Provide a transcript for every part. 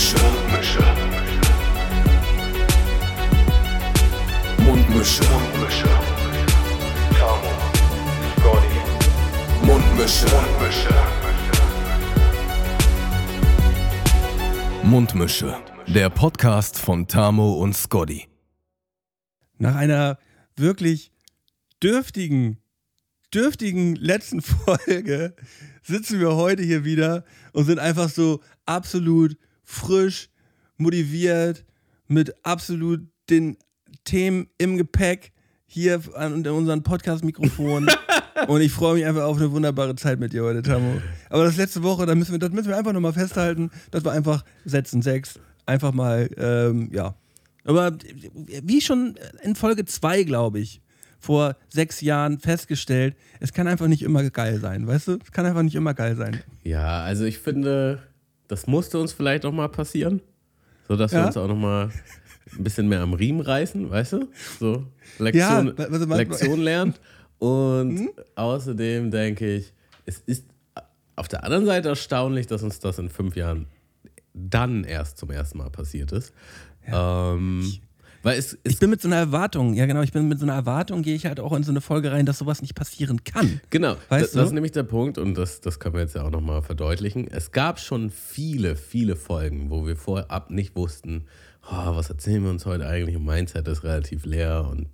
Mundmische. Mundmische. Mundmische. Mundmische. Tamo. Scotty. Mundmische. Mundmische. Mundmische. Der Podcast von Tamo und Scotty. Nach einer wirklich dürftigen, dürftigen letzten Folge sitzen wir heute hier wieder und sind einfach so absolut frisch, motiviert, mit absolut den Themen im Gepäck hier an unserem Podcast-Mikrofon. und ich freue mich einfach auf eine wunderbare Zeit mit dir heute, Tamo. Aber das letzte Woche, da müssen wir, das müssen wir einfach nochmal festhalten, dass wir einfach setzen sechs, einfach mal, ähm, ja. Aber wie schon in Folge 2, glaube ich, vor sechs Jahren festgestellt, es kann einfach nicht immer geil sein, weißt du? Es kann einfach nicht immer geil sein. Ja, also ich finde, das musste uns vielleicht auch mal passieren, sodass ja? wir uns auch noch mal ein bisschen mehr am Riemen reißen, weißt du? So Lektion, ja, also Lektion lernen. Und hm? außerdem denke ich, es ist auf der anderen Seite erstaunlich, dass uns das in fünf Jahren dann erst zum ersten Mal passiert ist. Ja. Ähm, weil es, es ich bin mit so einer Erwartung, ja genau, ich bin mit so einer Erwartung, gehe ich halt auch in so eine Folge rein, dass sowas nicht passieren kann. Genau, weißt das, das ist nämlich der Punkt und das, das können wir jetzt ja auch nochmal verdeutlichen. Es gab schon viele, viele Folgen, wo wir vorab nicht wussten, oh, was erzählen wir uns heute eigentlich? Und Mindset ist relativ leer und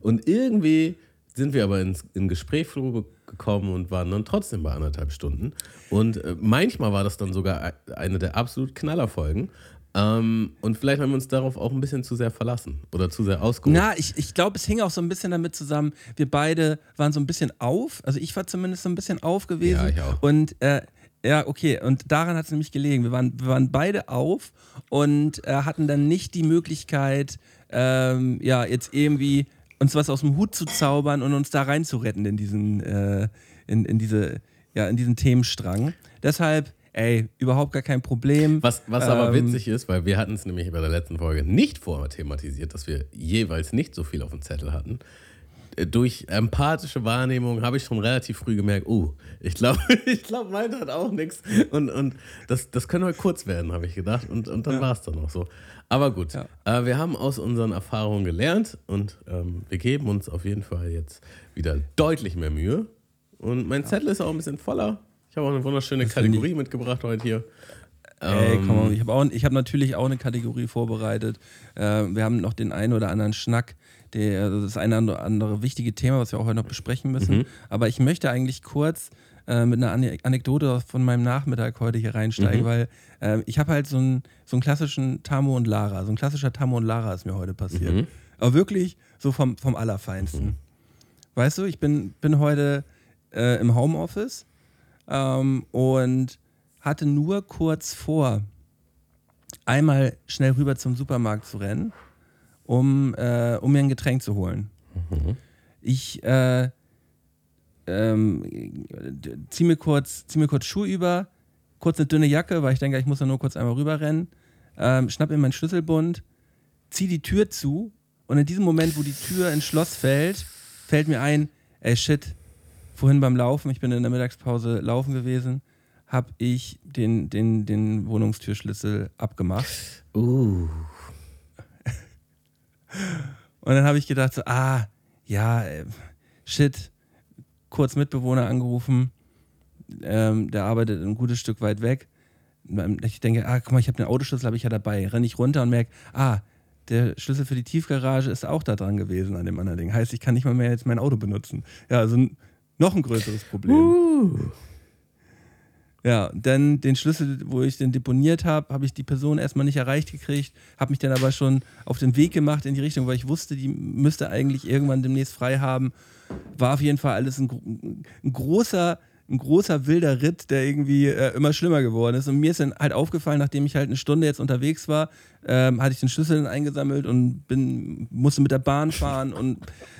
und irgendwie sind wir aber ins in Gesprächsflur gekommen und waren dann trotzdem bei anderthalb Stunden. Und äh, manchmal war das dann sogar eine der absolut Knallerfolgen. Ähm, und vielleicht haben wir uns darauf auch ein bisschen zu sehr verlassen oder zu sehr ausgeruht. Na, ich, ich glaube, es hing auch so ein bisschen damit zusammen, wir beide waren so ein bisschen auf, also ich war zumindest so ein bisschen auf gewesen. Ja, ich auch. Und äh, ja, okay, und daran hat es nämlich gelegen. Wir waren, wir waren beide auf und äh, hatten dann nicht die Möglichkeit, ähm, ja, jetzt irgendwie uns was aus dem Hut zu zaubern und uns da reinzuretten in diesen, äh, in, in diese, ja, in diesen Themenstrang. Deshalb ey, überhaupt gar kein Problem. Was, was ähm, aber witzig ist, weil wir hatten es nämlich bei der letzten Folge nicht vorher thematisiert, dass wir jeweils nicht so viel auf dem Zettel hatten. Äh, durch empathische Wahrnehmung habe ich schon relativ früh gemerkt, oh, ich glaube, ich glaube, meint hat auch nichts. Und, und das, das können wir kurz werden, habe ich gedacht. Und, und dann ja. war es dann auch so. Aber gut, ja. äh, wir haben aus unseren Erfahrungen gelernt und ähm, wir geben uns auf jeden Fall jetzt wieder deutlich mehr Mühe. Und mein ja. Zettel ist auch ein bisschen voller. Ich habe auch eine wunderschöne das Kategorie mitgebracht heute hier. Ey, komm mal, ähm, ich habe hab natürlich auch eine Kategorie vorbereitet. Äh, wir haben noch den einen oder anderen Schnack. Der, also das eine oder andere wichtige Thema, was wir auch heute noch besprechen müssen. Mhm. Aber ich möchte eigentlich kurz äh, mit einer Anekdote von meinem Nachmittag heute hier reinsteigen, mhm. weil äh, ich habe halt so einen, so einen klassischen Tamo und Lara. So ein klassischer Tamo und Lara ist mir heute passiert. Mhm. Aber wirklich so vom, vom Allerfeinsten. Mhm. Weißt du, ich bin, bin heute äh, im Homeoffice ähm, und hatte nur kurz vor, einmal schnell rüber zum Supermarkt zu rennen, um, äh, um mir ein Getränk zu holen. Mhm. Ich äh, ähm, ziehe mir, kurz, zieh mir kurz Schuhe über, kurz eine dünne Jacke, weil ich denke, ich muss da nur kurz einmal rüber rennen, ähm, schnapp mir meinen Schlüsselbund, ziehe die Tür zu und in diesem Moment, wo die Tür ins Schloss fällt, fällt mir ein, ey shit, vorhin beim Laufen, ich bin in der Mittagspause laufen gewesen, habe ich den, den, den Wohnungstürschlüssel abgemacht. Uh. Und dann habe ich gedacht, so, ah, ja, shit, kurz Mitbewohner angerufen, ähm, der arbeitet ein gutes Stück weit weg. Ich denke, ah, guck mal, ich habe den Autoschlüssel, habe ich ja dabei. Renne ich runter und merke, ah, der Schlüssel für die Tiefgarage ist auch da dran gewesen an dem anderen Ding. Heißt, ich kann nicht mal mehr jetzt mein Auto benutzen. Ja, also noch ein größeres Problem. Uh. Ja, dann den Schlüssel, wo ich den deponiert habe, habe ich die Person erstmal nicht erreicht gekriegt, habe mich dann aber schon auf den Weg gemacht in die Richtung, weil ich wusste, die müsste eigentlich irgendwann demnächst frei haben. War auf jeden Fall alles ein, ein großer, ein großer wilder Ritt, der irgendwie äh, immer schlimmer geworden ist. Und mir ist dann halt aufgefallen, nachdem ich halt eine Stunde jetzt unterwegs war, ähm, hatte ich den Schlüssel dann eingesammelt und bin, musste mit der Bahn fahren und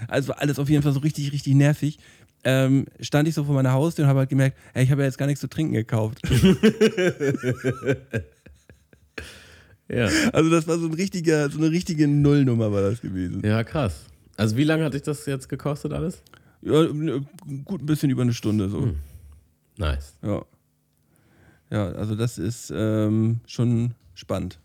also alles auf jeden Fall so richtig, richtig nervig ähm, stand ich so vor meiner Haustür und habe halt gemerkt, ey, ich habe ja jetzt gar nichts zu trinken gekauft. ja. Also das war so, ein richtiger, so eine richtige Nullnummer war das gewesen. Ja, krass. Also wie lange hat dich das jetzt gekostet alles? Ja, gut ein bisschen über eine Stunde so. Hm. Nice. Ja. Ja, also das ist ähm, schon spannend.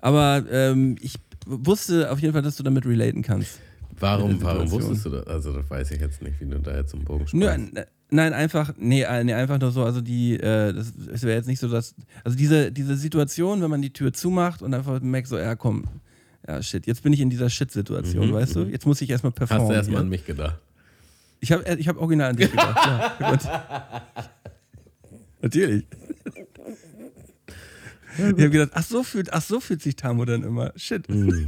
Aber ähm, ich wusste auf jeden Fall, dass du damit relaten kannst. Warum, warum wusstest du das? Also, das weiß ich jetzt nicht, wie du da jetzt zum Bogen sprichst. Nö, nein, einfach, nee, äh, nee, einfach nur so, also die, äh, das, es wäre jetzt nicht so, dass, also diese, diese Situation, wenn man die Tür zumacht und einfach merkt so, ja komm, ja shit, jetzt bin ich in dieser Shit-Situation, mhm, weißt du? Mhm. Jetzt muss ich erstmal performen. Hast du erstmal an mich gedacht? Ich habe ich hab original an dich gedacht, ja. Natürlich. Ich habe gedacht, ach so, fühlt, ach so fühlt sich Tamo dann immer. Shit. Mhm.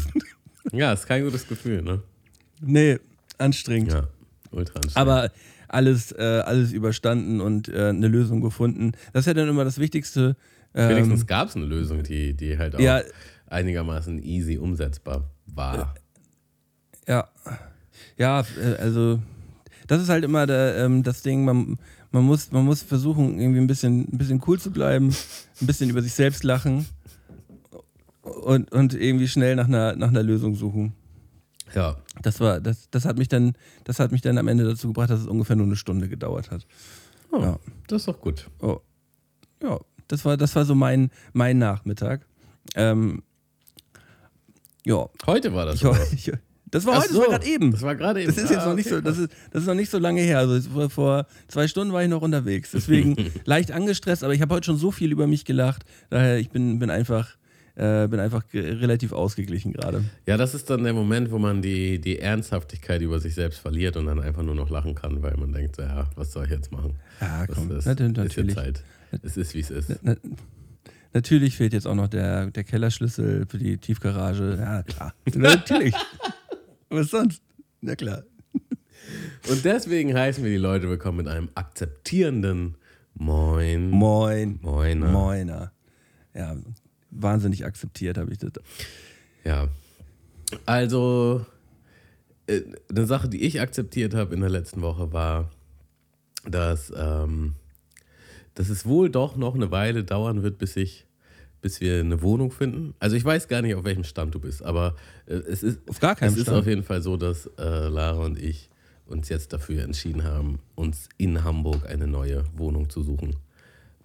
Ja, ist kein gutes Gefühl, ne? Nee, anstrengend. Ja, ultra anstrengend. Aber alles, äh, alles überstanden und äh, eine Lösung gefunden. Das ist ja dann immer das Wichtigste. Ähm, Wenigstens gab es eine Lösung, die, die halt auch ja, einigermaßen easy umsetzbar war. Ja. Ja, äh, also das ist halt immer der, ähm, das Ding, man, man, muss, man muss versuchen, irgendwie ein bisschen, ein bisschen cool zu bleiben, ein bisschen über sich selbst lachen und, und irgendwie schnell nach einer, nach einer Lösung suchen. Ja. Das war, das, das hat mich dann, das hat mich dann am Ende dazu gebracht, dass es ungefähr nur eine Stunde gedauert hat. Oh, ja. Das ist doch gut. Oh. Ja, das war, das war so mein, mein Nachmittag. Ähm, ja. Heute war das. Ich, ich, das war Ach heute, so, das war gerade eben. Das war gerade eben. Das ist jetzt ah, noch nicht so, das ist, das ist noch nicht so lange her. Also vor, vor zwei Stunden war ich noch unterwegs. Deswegen leicht angestresst, aber ich habe heute schon so viel über mich gelacht. Daher ich bin, bin einfach äh, bin einfach relativ ausgeglichen gerade. Ja, das ist dann der Moment, wo man die, die Ernsthaftigkeit über sich selbst verliert und dann einfach nur noch lachen kann, weil man denkt, ja, was soll ich jetzt machen? Ja, komm, das ist, natürlich. Ist Zeit. Es ist, wie es ist. Na, na, natürlich fehlt jetzt auch noch der, der Kellerschlüssel für die Tiefgarage. Ja, klar. natürlich. Was sonst? Na klar. Und deswegen heißen wir die Leute willkommen mit einem akzeptierenden Moin. Moin. Moiner. Moiner. Ja, wahnsinnig akzeptiert habe ich das. Ja. Also, äh, eine Sache, die ich akzeptiert habe in der letzten Woche war, dass, ähm, dass es wohl doch noch eine Weile dauern wird, bis ich bis wir eine Wohnung finden. Also ich weiß gar nicht, auf welchem Stand du bist, aber äh, es ist auf gar keinem es Stand. ist auf jeden Fall so, dass äh, Lara und ich uns jetzt dafür entschieden haben, uns in Hamburg eine neue Wohnung zu suchen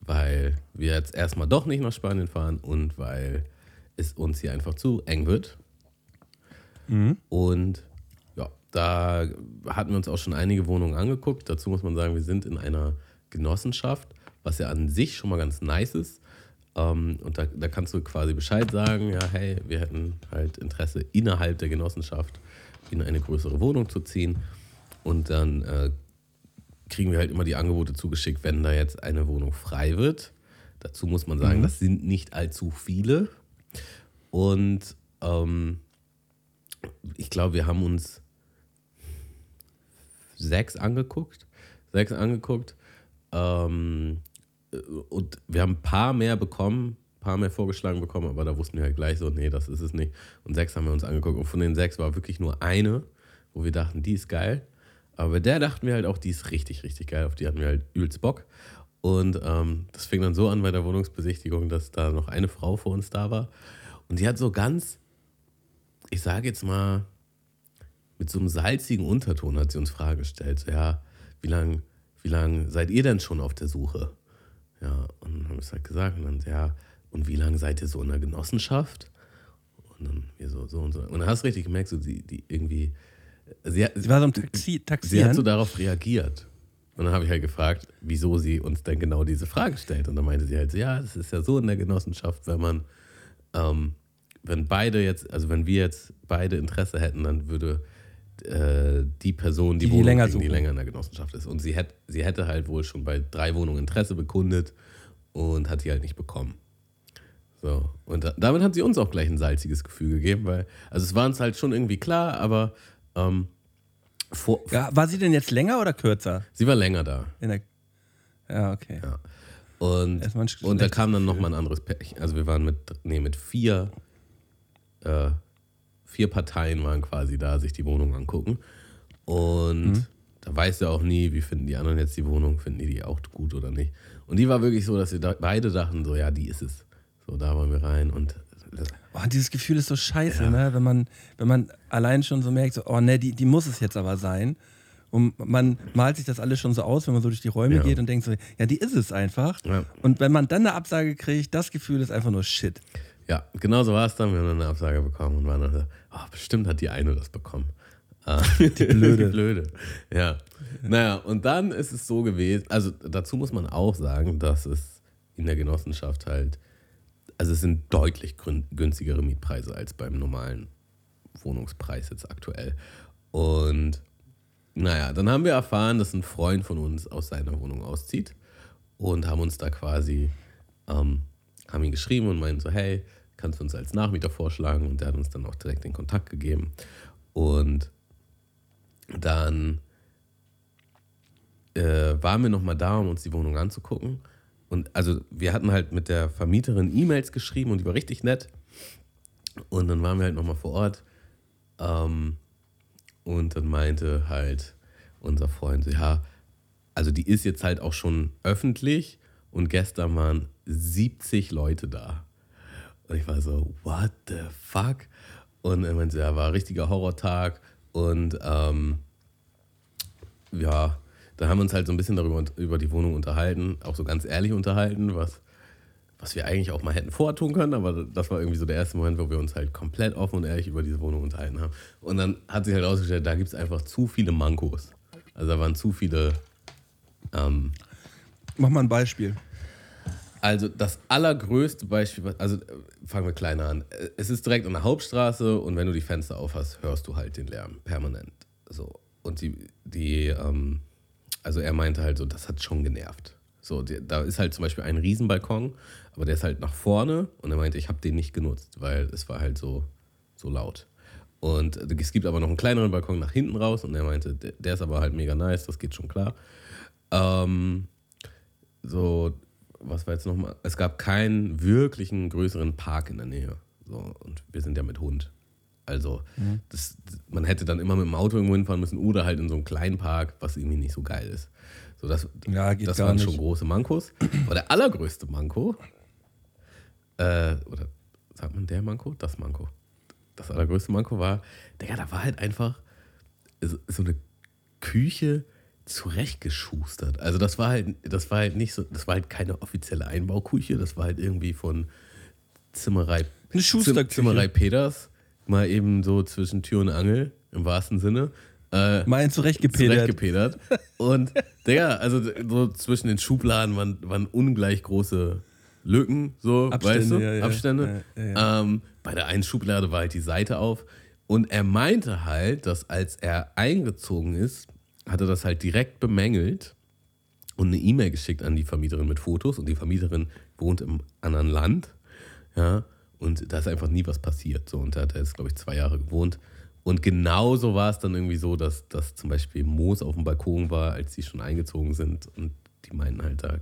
weil wir jetzt erstmal doch nicht nach Spanien fahren und weil es uns hier einfach zu eng wird. Mhm. Und ja, da hatten wir uns auch schon einige Wohnungen angeguckt. Dazu muss man sagen, wir sind in einer Genossenschaft, was ja an sich schon mal ganz nice ist. Ähm, und da, da kannst du quasi Bescheid sagen, ja, hey, wir hätten halt Interesse innerhalb der Genossenschaft in eine größere Wohnung zu ziehen. Und dann äh, kriegen wir halt immer die Angebote zugeschickt, wenn da jetzt eine Wohnung frei wird. Dazu muss man sagen, mhm. das sind nicht allzu viele. Und ähm, ich glaube, wir haben uns sechs angeguckt. Sechs angeguckt. Ähm, und wir haben ein paar mehr bekommen, ein paar mehr vorgeschlagen bekommen, aber da wussten wir halt gleich so, nee, das ist es nicht. Und sechs haben wir uns angeguckt. Und von den sechs war wirklich nur eine, wo wir dachten, die ist geil. Aber der dachten wir halt auch, die ist richtig, richtig geil. Auf die hatten wir halt übelst Bock. Und ähm, das fing dann so an bei der Wohnungsbesichtigung, dass da noch eine Frau vor uns da war. Und die hat so ganz, ich sage jetzt mal, mit so einem salzigen Unterton hat sie uns Fragen gestellt. So, ja, wie lange wie lang seid ihr denn schon auf der Suche? Ja, und dann haben wir es halt gesagt. Und dann, ja, und wie lange seid ihr so in der Genossenschaft? Und dann wir so, so und so. Und dann hast du richtig gemerkt, so die, die irgendwie Sie, sie war so ein Taxi, Taxi Sie hat so darauf reagiert. Und dann habe ich halt gefragt, wieso sie uns denn genau diese Frage stellt. Und dann meinte sie halt so, ja, das ist ja so in der Genossenschaft, wenn man, ähm, wenn beide jetzt, also wenn wir jetzt beide Interesse hätten, dann würde äh, die Person, die, die, Wohnung länger, kriegen, die länger in der Genossenschaft ist. Und sie, hätt, sie hätte halt wohl schon bei drei Wohnungen Interesse bekundet und hat die halt nicht bekommen. So. Und da, damit hat sie uns auch gleich ein salziges Gefühl gegeben, weil, also es war uns halt schon irgendwie klar, aber ähm, vor, ja, war sie denn jetzt länger oder kürzer? Sie war länger da. Der, ja, okay. Ja. Und, und da kam dann nochmal ein anderes Pärchen. Also wir waren mit, nee, mit vier, äh, vier Parteien waren quasi da, sich die Wohnung angucken. Und mhm. da weißt du auch nie, wie finden die anderen jetzt die Wohnung, finden die die auch gut oder nicht. Und die war wirklich so, dass wir da beide dachten, so ja, die ist es. So, da wollen wir rein. Und Oh, dieses Gefühl ist so scheiße, ja. ne? wenn, man, wenn man allein schon so merkt, so, oh ne, die, die muss es jetzt aber sein. Und man malt sich das alles schon so aus, wenn man so durch die Räume Ja. geht und denkt so, ja, die ist es einfach. Ja. Und wenn man dann eine Absage kriegt, das Gefühl ist einfach nur Shit. Ja, genau so war es dann. Wir haben dann eine Absage bekommen und waren dann so, oh, bestimmt hat die eine das bekommen. Ah, die Blöde. die Blöde. Ja. Naja, und dann ist es so gewesen, also dazu muss man auch sagen, dass es in der Genossenschaft halt, also es sind deutlich günstigere Mietpreise als beim normalen Wohnungspreis jetzt aktuell. Und naja, dann haben wir erfahren, dass ein Freund von uns aus seiner Wohnung auszieht und haben uns da quasi, ähm, haben ihn geschrieben und meinten so, hey, kannst du uns als Nachmieter vorschlagen? Und der hat uns dann auch direkt den Kontakt gegeben. Und dann äh, waren wir nochmal da, um uns die Wohnung anzugucken. Und also wir hatten halt mit der Vermieterin E-Mails geschrieben und die war richtig nett. Und dann waren wir halt nochmal vor Ort. Ähm, und dann meinte halt unser Freund, ja, also die ist jetzt halt auch schon öffentlich und gestern waren 70 Leute da. Und ich war so, what the fuck? Und er meinte, ja, war ein richtiger Horrortag. Und ähm, ja, da haben wir uns halt so ein bisschen darüber über die Wohnung unterhalten, auch so ganz ehrlich unterhalten, was, was wir eigentlich auch mal hätten vortun können, aber das war irgendwie so der erste Moment, wo wir uns halt komplett offen und ehrlich über diese Wohnung unterhalten haben. Und dann hat sich halt herausgestellt, da gibt es einfach zu viele Mankos. Also da waren zu viele. Ähm, Mach mal ein Beispiel. also das allergrößte Beispiel, also äh, fangen wir kleiner an. Äh, Es ist direkt an der Hauptstraße und wenn du die Fenster aufhast, hörst du halt den Lärm permanent. So und die, die, ähm, also er meinte halt so, das hat schon genervt. So, die, da ist halt zum Beispiel ein Riesenbalkon, aber der ist halt nach vorne und er meinte, ich habe den nicht genutzt, weil es war halt so, so laut. Und es gibt aber noch einen kleineren Balkon nach hinten raus und er meinte, der, der ist aber halt mega nice, das geht schon klar. Ähm, so, was war jetzt nochmal? Es gab keinen wirklichen größeren Park in der Nähe. So, und wir sind ja mit Hund. Also, das, man hätte dann immer mit dem Auto irgendwo hinfahren müssen oder halt in so einen kleinen Park, was irgendwie nicht so geil ist. So, das Ja, das waren nicht. schon große Mankos. Aber der allergrößte Manko, äh, oder sagt man der Manko? Das Manko. Das allergrößte Manko war, Digga, da war halt einfach so so eine Küche zurechtgeschustert. Also das war halt, das war halt nicht so, das war halt keine offizielle Einbauküche, das war halt irgendwie von Zimmerei, Eine Schusterküche. Zimmerei Peters, mal eben so zwischen Tür und Angel, im wahrsten Sinne. Äh, Mal zurechtgepedert. zurechtgepedert. Und Digga, also so zwischen den Schubladen waren, waren ungleich große Lücken, so, Abstände, weißt du? ja, ja. Abstände. Ja, Ähm, bei der einen Schublade war halt die Seite auf. Und er meinte halt, dass als er eingezogen ist, hat er das halt direkt bemängelt und eine E-Mail geschickt an die Vermieterin mit Fotos. Und die Vermieterin wohnt im anderen Land. Ja, und da ist einfach nie was passiert. So, und da hat er jetzt, glaube ich, zwei Jahre gewohnt. Und genauso war es dann irgendwie so, dass, dass zum Beispiel Moos auf dem Balkon war, als sie schon eingezogen sind. Und die meinten halt, da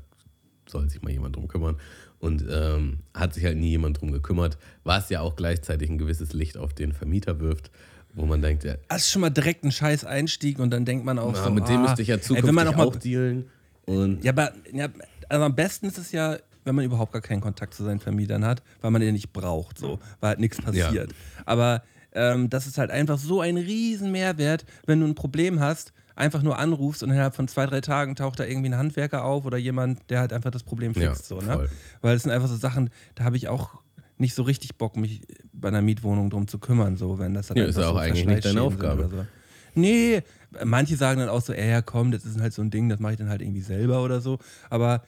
soll sich mal jemand drum kümmern. Und ähm, hat sich halt nie jemand drum gekümmert, was ja auch gleichzeitig ein gewisses Licht auf den Vermieter wirft, wo man denkt, ja, Das ist schon mal direkt ein scheiß Einstieg und dann denkt man auch na, so, mit dem ah, müsste ich ja ey, zukünftig wenn man auch mal, auch dealen. Und Ja, aber ja, also am besten ist es ja, wenn man überhaupt gar keinen Kontakt zu seinen Vermietern hat, weil man den nicht braucht, so, weil halt nichts passiert. Aber ähm, das ist halt einfach so ein riesen Mehrwert, wenn du ein Problem hast, einfach nur anrufst und innerhalb von zwei, drei Tagen taucht da irgendwie ein Handwerker auf oder jemand, der halt einfach das Problem Ja, fixt. so, ne? voll. Weil es sind einfach so Sachen, da habe ich auch nicht so richtig Bock, mich bei einer Mietwohnung drum zu kümmern, so wenn das dann Ja, ist ja auch so eigentlich nicht deine Aufgabe. So. Nee, manche sagen dann auch so, ey, ja komm, das ist halt so ein Ding, das mache ich dann halt irgendwie selber oder so. Aber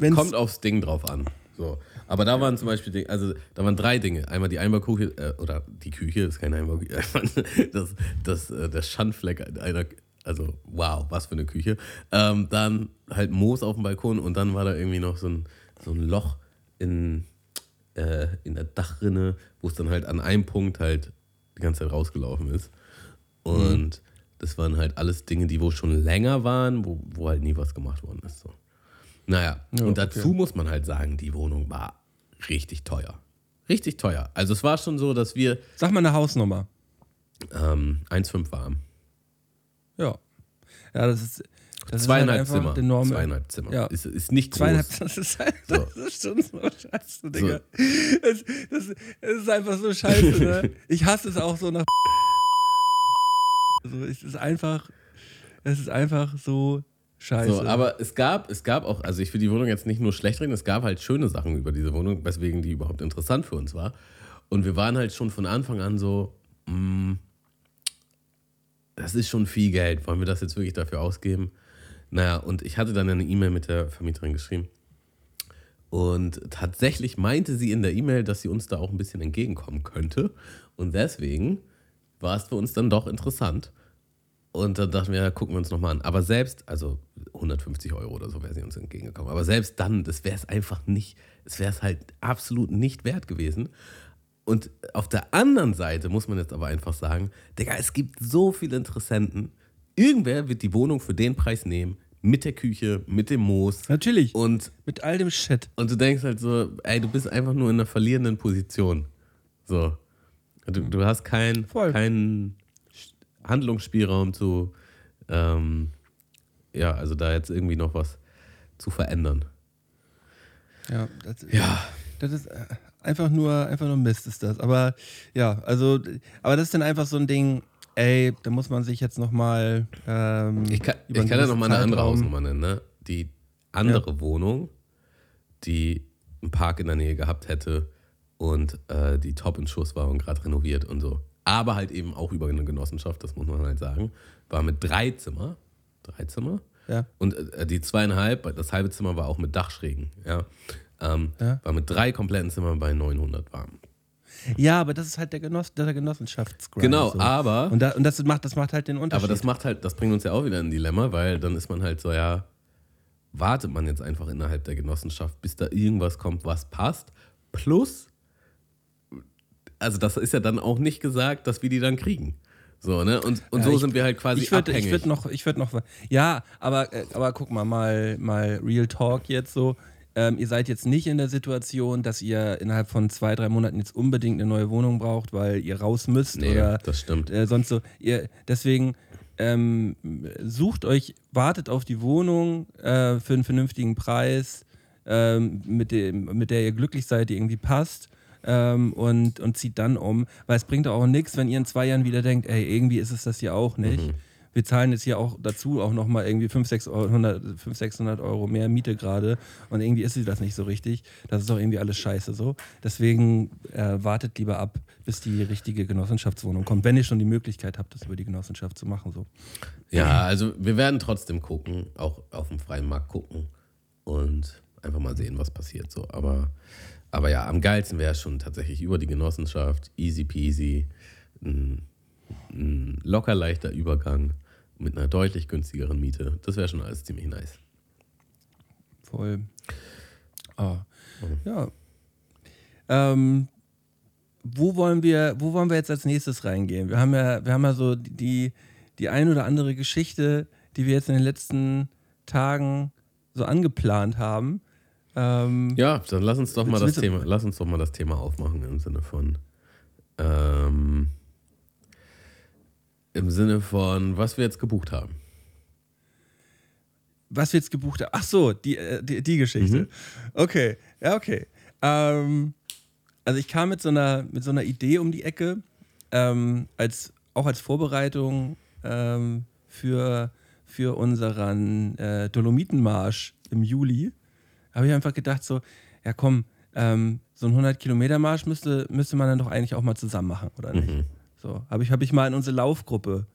wenn's- kommt aufs Ding drauf an. So. Aber da waren zum Beispiel, also da waren drei Dinge. Einmal die Einbauküche, äh, oder die Küche, ist keine Einbauküche, das, das, äh, der Schandfleck einer, also wow, was für eine Küche. Ähm, dann halt Moos auf dem Balkon und dann war da irgendwie noch so ein, so ein Loch in, äh, in der Dachrinne, wo es dann halt an einem Punkt halt die ganze Zeit rausgelaufen ist. Und das waren halt alles Dinge, die wo schon länger waren, wo, wo halt nie was gemacht worden ist. So. Naja, Ja, und dazu okay. muss man halt sagen, die Wohnung war richtig teuer. Richtig teuer. Also es war schon so, dass wir sag mal eine Hausnummer. ähm, 1,5 waren. Ja. Ja, das ist. Das Zweieinhalb ist halt Zimmer. enorme, Zweieinhalb Zimmer. Ja. Ist, ist nicht groß. Zweieinhalb, das ist, halt, So. das ist schon so scheiße, Digga. Das, das, das ist einfach so scheiße, ne? Ich hasse es auch so nach Also es ist einfach, es ist einfach so scheiße. So, aber es gab, es gab auch, also ich will die Wohnung jetzt nicht nur schlecht reden, es gab halt schöne Sachen über diese Wohnung, weswegen die überhaupt interessant für uns war. Und wir waren halt schon von Anfang an so, mh, das ist schon viel Geld, wollen wir das jetzt wirklich dafür ausgeben? Naja, und ich hatte dann eine E-Mail mit der Vermieterin geschrieben. Und tatsächlich meinte sie in der E-Mail, dass sie uns da auch ein bisschen entgegenkommen könnte. Und deswegen war es für uns dann doch interessant. Und dann dachten wir, ja, gucken wir uns nochmal an. Aber selbst, also 150 Euro oder so wäre sie uns entgegengekommen. Aber selbst dann, das wäre es einfach nicht, es wäre es halt absolut nicht wert gewesen. Und auf der anderen Seite muss man jetzt aber einfach sagen, Digga, es gibt so viele Interessenten. Irgendwer wird die Wohnung für den Preis nehmen, mit der Küche, mit dem Moos. Natürlich. Und, mit all dem Shit. und du denkst halt so, ey, du bist einfach nur in einer verlierenden Position. So. Du, du hast keinen Voll. Handlungsspielraum zu, ähm, ja, also da jetzt irgendwie noch was zu verändern. Ja, das, Ja. das ist äh, einfach nur, einfach nur Mist ist das. Aber ja, also, aber das ist dann einfach so ein Ding, ey, da muss man sich jetzt nochmal. Ähm, Ich kann, ich kann ja noch mal eine andere Hausnummer nennen. Ne? Die andere Wohnung, die einen Park in der Nähe gehabt hätte und äh, die top in Schuss war und gerade renoviert und so. Aber halt eben auch über eine Genossenschaft, das muss man halt sagen, war mit drei Zimmer. Drei Zimmer? Ja. Und äh, die zweieinhalb, das halbe Zimmer war auch mit Dachschrägen. Ja. Ähm, Ja. War mit drei kompletten Zimmern bei 900 warm. Ja, aber das ist halt der, Genoss der Genossenschaftsgrind. Genau, so. aber Und, da, und das, macht, das macht halt den Unterschied. Aber das macht halt, das bringt uns ja auch wieder in ein Dilemma, weil dann ist man halt so, ja, wartet man jetzt einfach innerhalb der Genossenschaft, bis da irgendwas kommt, was passt. Plus, also das ist ja dann auch nicht gesagt, dass wir die dann kriegen. So, ne? Und, und Ja, so ich- sind wir halt quasi ich würde abhängig. ich würd noch, ich würd noch, ja, aber, äh, aber guck mal, mal, mal Real Talk jetzt so. Ähm, ihr seid jetzt nicht in der Situation, dass ihr innerhalb von zwei, drei Monaten jetzt unbedingt eine neue Wohnung braucht, weil ihr raus müsst nee, oder das stimmt. äh, sonst so. Ihr, deswegen ähm, sucht euch, wartet auf die Wohnung äh, für einen vernünftigen Preis, ähm, mit, dem, mit der ihr glücklich seid, die irgendwie passt. Ähm, und, und zieht dann um, weil es bringt auch nichts, wenn ihr in zwei Jahren wieder denkt, ey, irgendwie ist es das hier auch nicht. Wir zahlen jetzt hier auch dazu auch nochmal irgendwie 500, 600, 500, 600 Euro mehr Miete gerade und irgendwie ist sie das nicht so richtig. Das ist doch irgendwie alles scheiße so. Deswegen äh, wartet lieber ab, bis die richtige Genossenschaftswohnung kommt, wenn ihr schon die Möglichkeit habt, das über die Genossenschaft zu machen. So. Ja, also wir werden trotzdem gucken, auch auf dem freien Markt gucken und einfach mal sehen, was passiert. So. Aber, aber ja, am geilsten wäre es schon tatsächlich über die Genossenschaft, easy peasy, ein, ein locker leichter Übergang mit einer deutlich günstigeren Miete. Das wäre schon alles ziemlich nice. Voll. Ah. Ja. Ähm, wo wollen wir, wo wollen wir jetzt als nächstes reingehen? Wir haben ja, wir haben ja so die, die ein oder andere Geschichte, die wir jetzt in den letzten Tagen so angeplant haben. Ähm, Ja, dann lass uns doch mal das Thema, lass uns doch mal das Thema aufmachen im Sinne von ähm, im Sinne von, was wir jetzt gebucht haben. was wir jetzt gebucht haben. Ach so, die, äh, die, die Geschichte. Okay, ja, okay. Ähm, also ich kam mit so einer, mit so einer Idee um die Ecke, ähm, als, auch als Vorbereitung ähm, für, für unseren äh, Dolomitenmarsch im Juli. Habe ich einfach gedacht so, ja komm, ähm, so ein 100-Kilometer-Marsch müsste, müsste man dann doch eigentlich auch mal zusammen machen, oder nicht? So, habe ich, hab ich mal in unsere Laufgruppe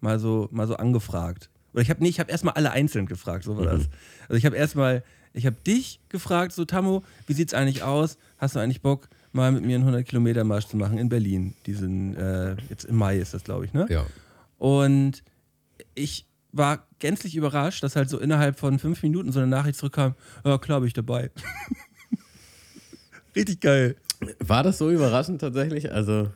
mal so, mal so angefragt. Oder ich habe nee, ich habe erstmal alle einzeln gefragt, so war das. Also ich habe erstmal, ich habe dich gefragt, so Tammo, wie sieht's eigentlich aus? Hast du eigentlich Bock, mal mit mir einen 100 Kilometer Marsch zu machen in Berlin? Diesen, äh, jetzt im Mai ist das, glaube ich, ne? Ja. Und ich war gänzlich überrascht, dass halt so innerhalb von fünf Minuten so eine Nachricht zurückkam, ja klar, bin ich dabei. Richtig geil. War das so überraschend tatsächlich? Also,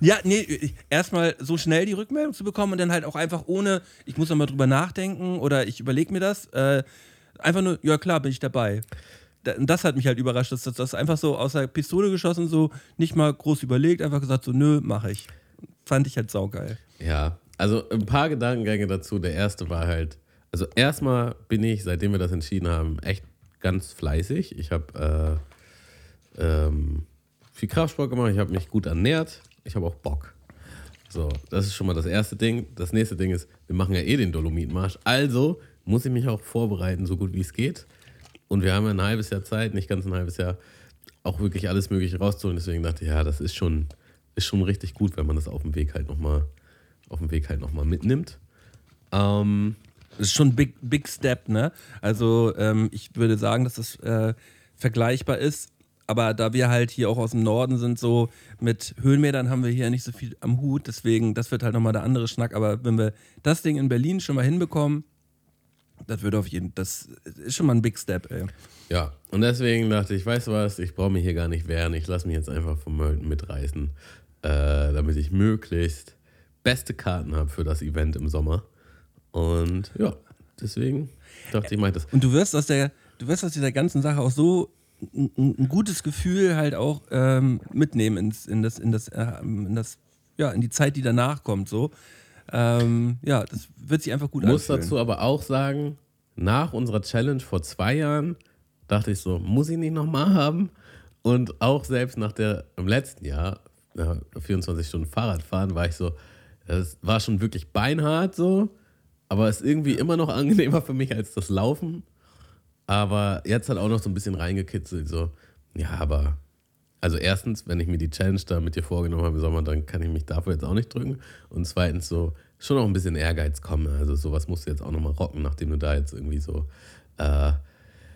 Ja, nee, erstmal so schnell die Rückmeldung zu bekommen und dann halt auch einfach ohne, ich muss nochmal drüber nachdenken oder ich überlege mir das. Äh, einfach nur, ja klar, bin ich dabei. Das hat mich halt überrascht, dass das, das einfach so aus der Pistole geschossen, so nicht mal groß überlegt, einfach gesagt, so nö, mache ich. Fand ich halt saugeil. ja. Also ein paar Gedankengänge dazu. Der erste war halt, also erstmal bin ich, seitdem wir das entschieden haben, echt ganz fleißig. Ich habe äh, ähm, viel Kraftsport gemacht, ich habe mich gut ernährt, ich habe auch Bock. So, das ist schon mal das erste Ding. Das nächste Ding ist, wir machen ja eh den Dolomitenmarsch. Also muss ich mich auch vorbereiten, so gut wie es geht. Und wir haben ja ein halbes Jahr Zeit, nicht ganz ein halbes Jahr, auch wirklich alles Mögliche rauszuholen. Deswegen dachte ich, ja, das ist schon, ist schon richtig gut, wenn man das auf dem Weg halt nochmal auf dem Weg halt nochmal mitnimmt. Ähm, das ist schon ein big, big Step, ne? Also ähm, ich würde sagen, dass das äh, vergleichbar ist. Aber da wir halt hier auch aus dem Norden sind, so mit Höhenmetern haben wir hier nicht so viel am Hut. Deswegen, das wird halt nochmal der andere Schnack. Aber wenn wir das Ding in Berlin schon mal hinbekommen, das wird auf jeden das ist schon mal ein Big Step, ey. Ja, und deswegen dachte ich, weißt du was, ich brauche mich hier gar nicht wehren. Ich lasse mich jetzt einfach vom Mölten mitreißen, äh, damit ich möglichst beste Karten habe für das Event im Sommer. Und ja, deswegen dachte ich, mal das. Und du wirst aus der, du wirst aus dieser ganzen Sache auch so ein, ein gutes Gefühl halt auch ähm, mitnehmen ins, in das, in das, äh, in das, ja, in die Zeit, die danach kommt. So. Ähm, ja, das wird sich einfach gut Muss anfühlen. dazu aber auch sagen, nach unserer Challenge vor zwei Jahren dachte ich so, muss ich nicht nochmal haben? Und auch selbst nach der, im letzten Jahr, ja, 24 Stunden Fahrradfahren, war ich so, es war schon wirklich beinhart so aber ist irgendwie immer noch angenehmer für mich als das Laufen. Aber jetzt hat auch noch so ein bisschen reingekitzelt, so, ja, aber also erstens, wenn ich mir die Challenge da mit dir vorgenommen habe im Sommer, dann kann ich mich dafür jetzt auch nicht drücken. Und zweitens so, schon auch ein bisschen Ehrgeiz kommen. Also sowas musst du jetzt auch nochmal rocken, nachdem du da jetzt irgendwie so äh,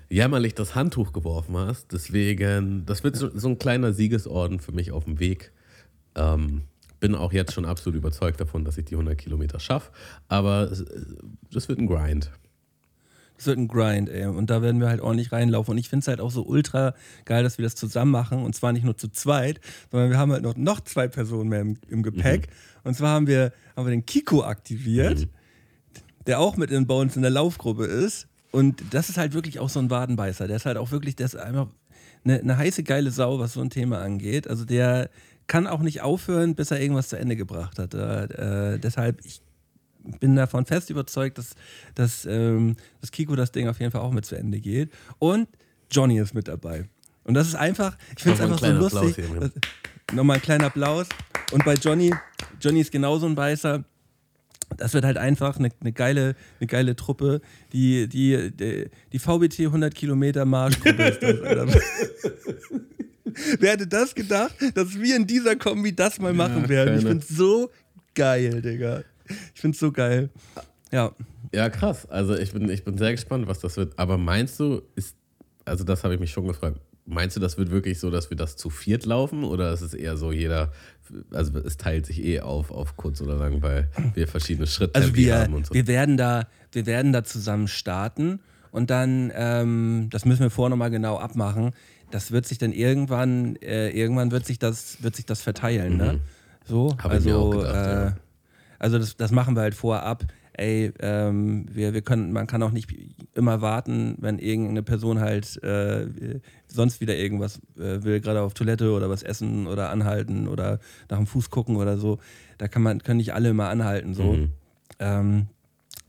jämmerlich das Handtuch geworfen hast. Deswegen, das wird so, so ein kleiner Siegesorden für mich auf dem Weg. Ähm, bin auch jetzt schon absolut überzeugt davon, dass ich die 100 Kilometer schaffe. Aber das wird ein Grind. Das wird ein Grind, ey. Und da werden wir halt ordentlich reinlaufen. Und ich finde es halt auch so ultra geil, dass wir das zusammen machen. Und zwar nicht nur zu zweit, sondern wir haben halt noch, noch zwei Personen mehr im, im Gepäck. Mhm. Und zwar haben wir, haben wir den Kiko aktiviert, mhm. der auch mit in, bei uns in der Laufgruppe ist. Und das ist halt wirklich auch so ein Wadenbeißer. Der ist halt auch wirklich, der ist einfach eine, eine heiße, geile Sau, was so ein Thema angeht. Also der, kann auch nicht aufhören, bis er irgendwas zu Ende gebracht hat. Äh, äh, deshalb, ich bin davon fest überzeugt, dass, dass, ähm, dass Kiko das Ding auf jeden Fall auch mit zu Ende geht. Und Johnny ist mit dabei. Und das ist einfach, ich finde es einfach so lustig. Nochmal ein kleiner Applaus. Und bei Johnny, Johnny ist genauso ein Beißer. Das wird halt einfach eine, eine, geile, eine geile Truppe. Die, die, die, die VBT 100 Kilometer Marschgruppe ist das, Alter. Wer hätte das gedacht, dass wir in dieser Kombi das mal machen ja, werden? Ich finde es so geil, Digga. Ich finde es so geil. Ja. Ja, krass. Also ich bin, ich bin sehr gespannt, was das wird. Aber meinst du, ist, also das habe ich mich schon gefragt, meinst du, das wird wirklich so, dass wir das zu viert laufen? Oder ist es eher so, jeder, also es teilt sich eh auf, auf kurz oder lang, weil wir verschiedene Schritte also wir, haben und so? Wir werden da, wir werden da zusammen starten und dann, ähm, das müssen wir vorher nochmal genau abmachen das wird sich dann irgendwann, äh, irgendwann wird sich das, wird sich das verteilen, ne? mhm. ne? So, Hab also, gedacht, äh, ja. also das, das machen wir halt vorab. Ey, ähm, wir, wir können, man kann auch nicht immer warten, wenn irgendeine Person halt äh, sonst wieder irgendwas äh, will, gerade auf Toilette oder was essen oder anhalten oder nach dem Fuß gucken oder so. Da kann man, können nicht alle immer anhalten. So. Mhm. Ähm,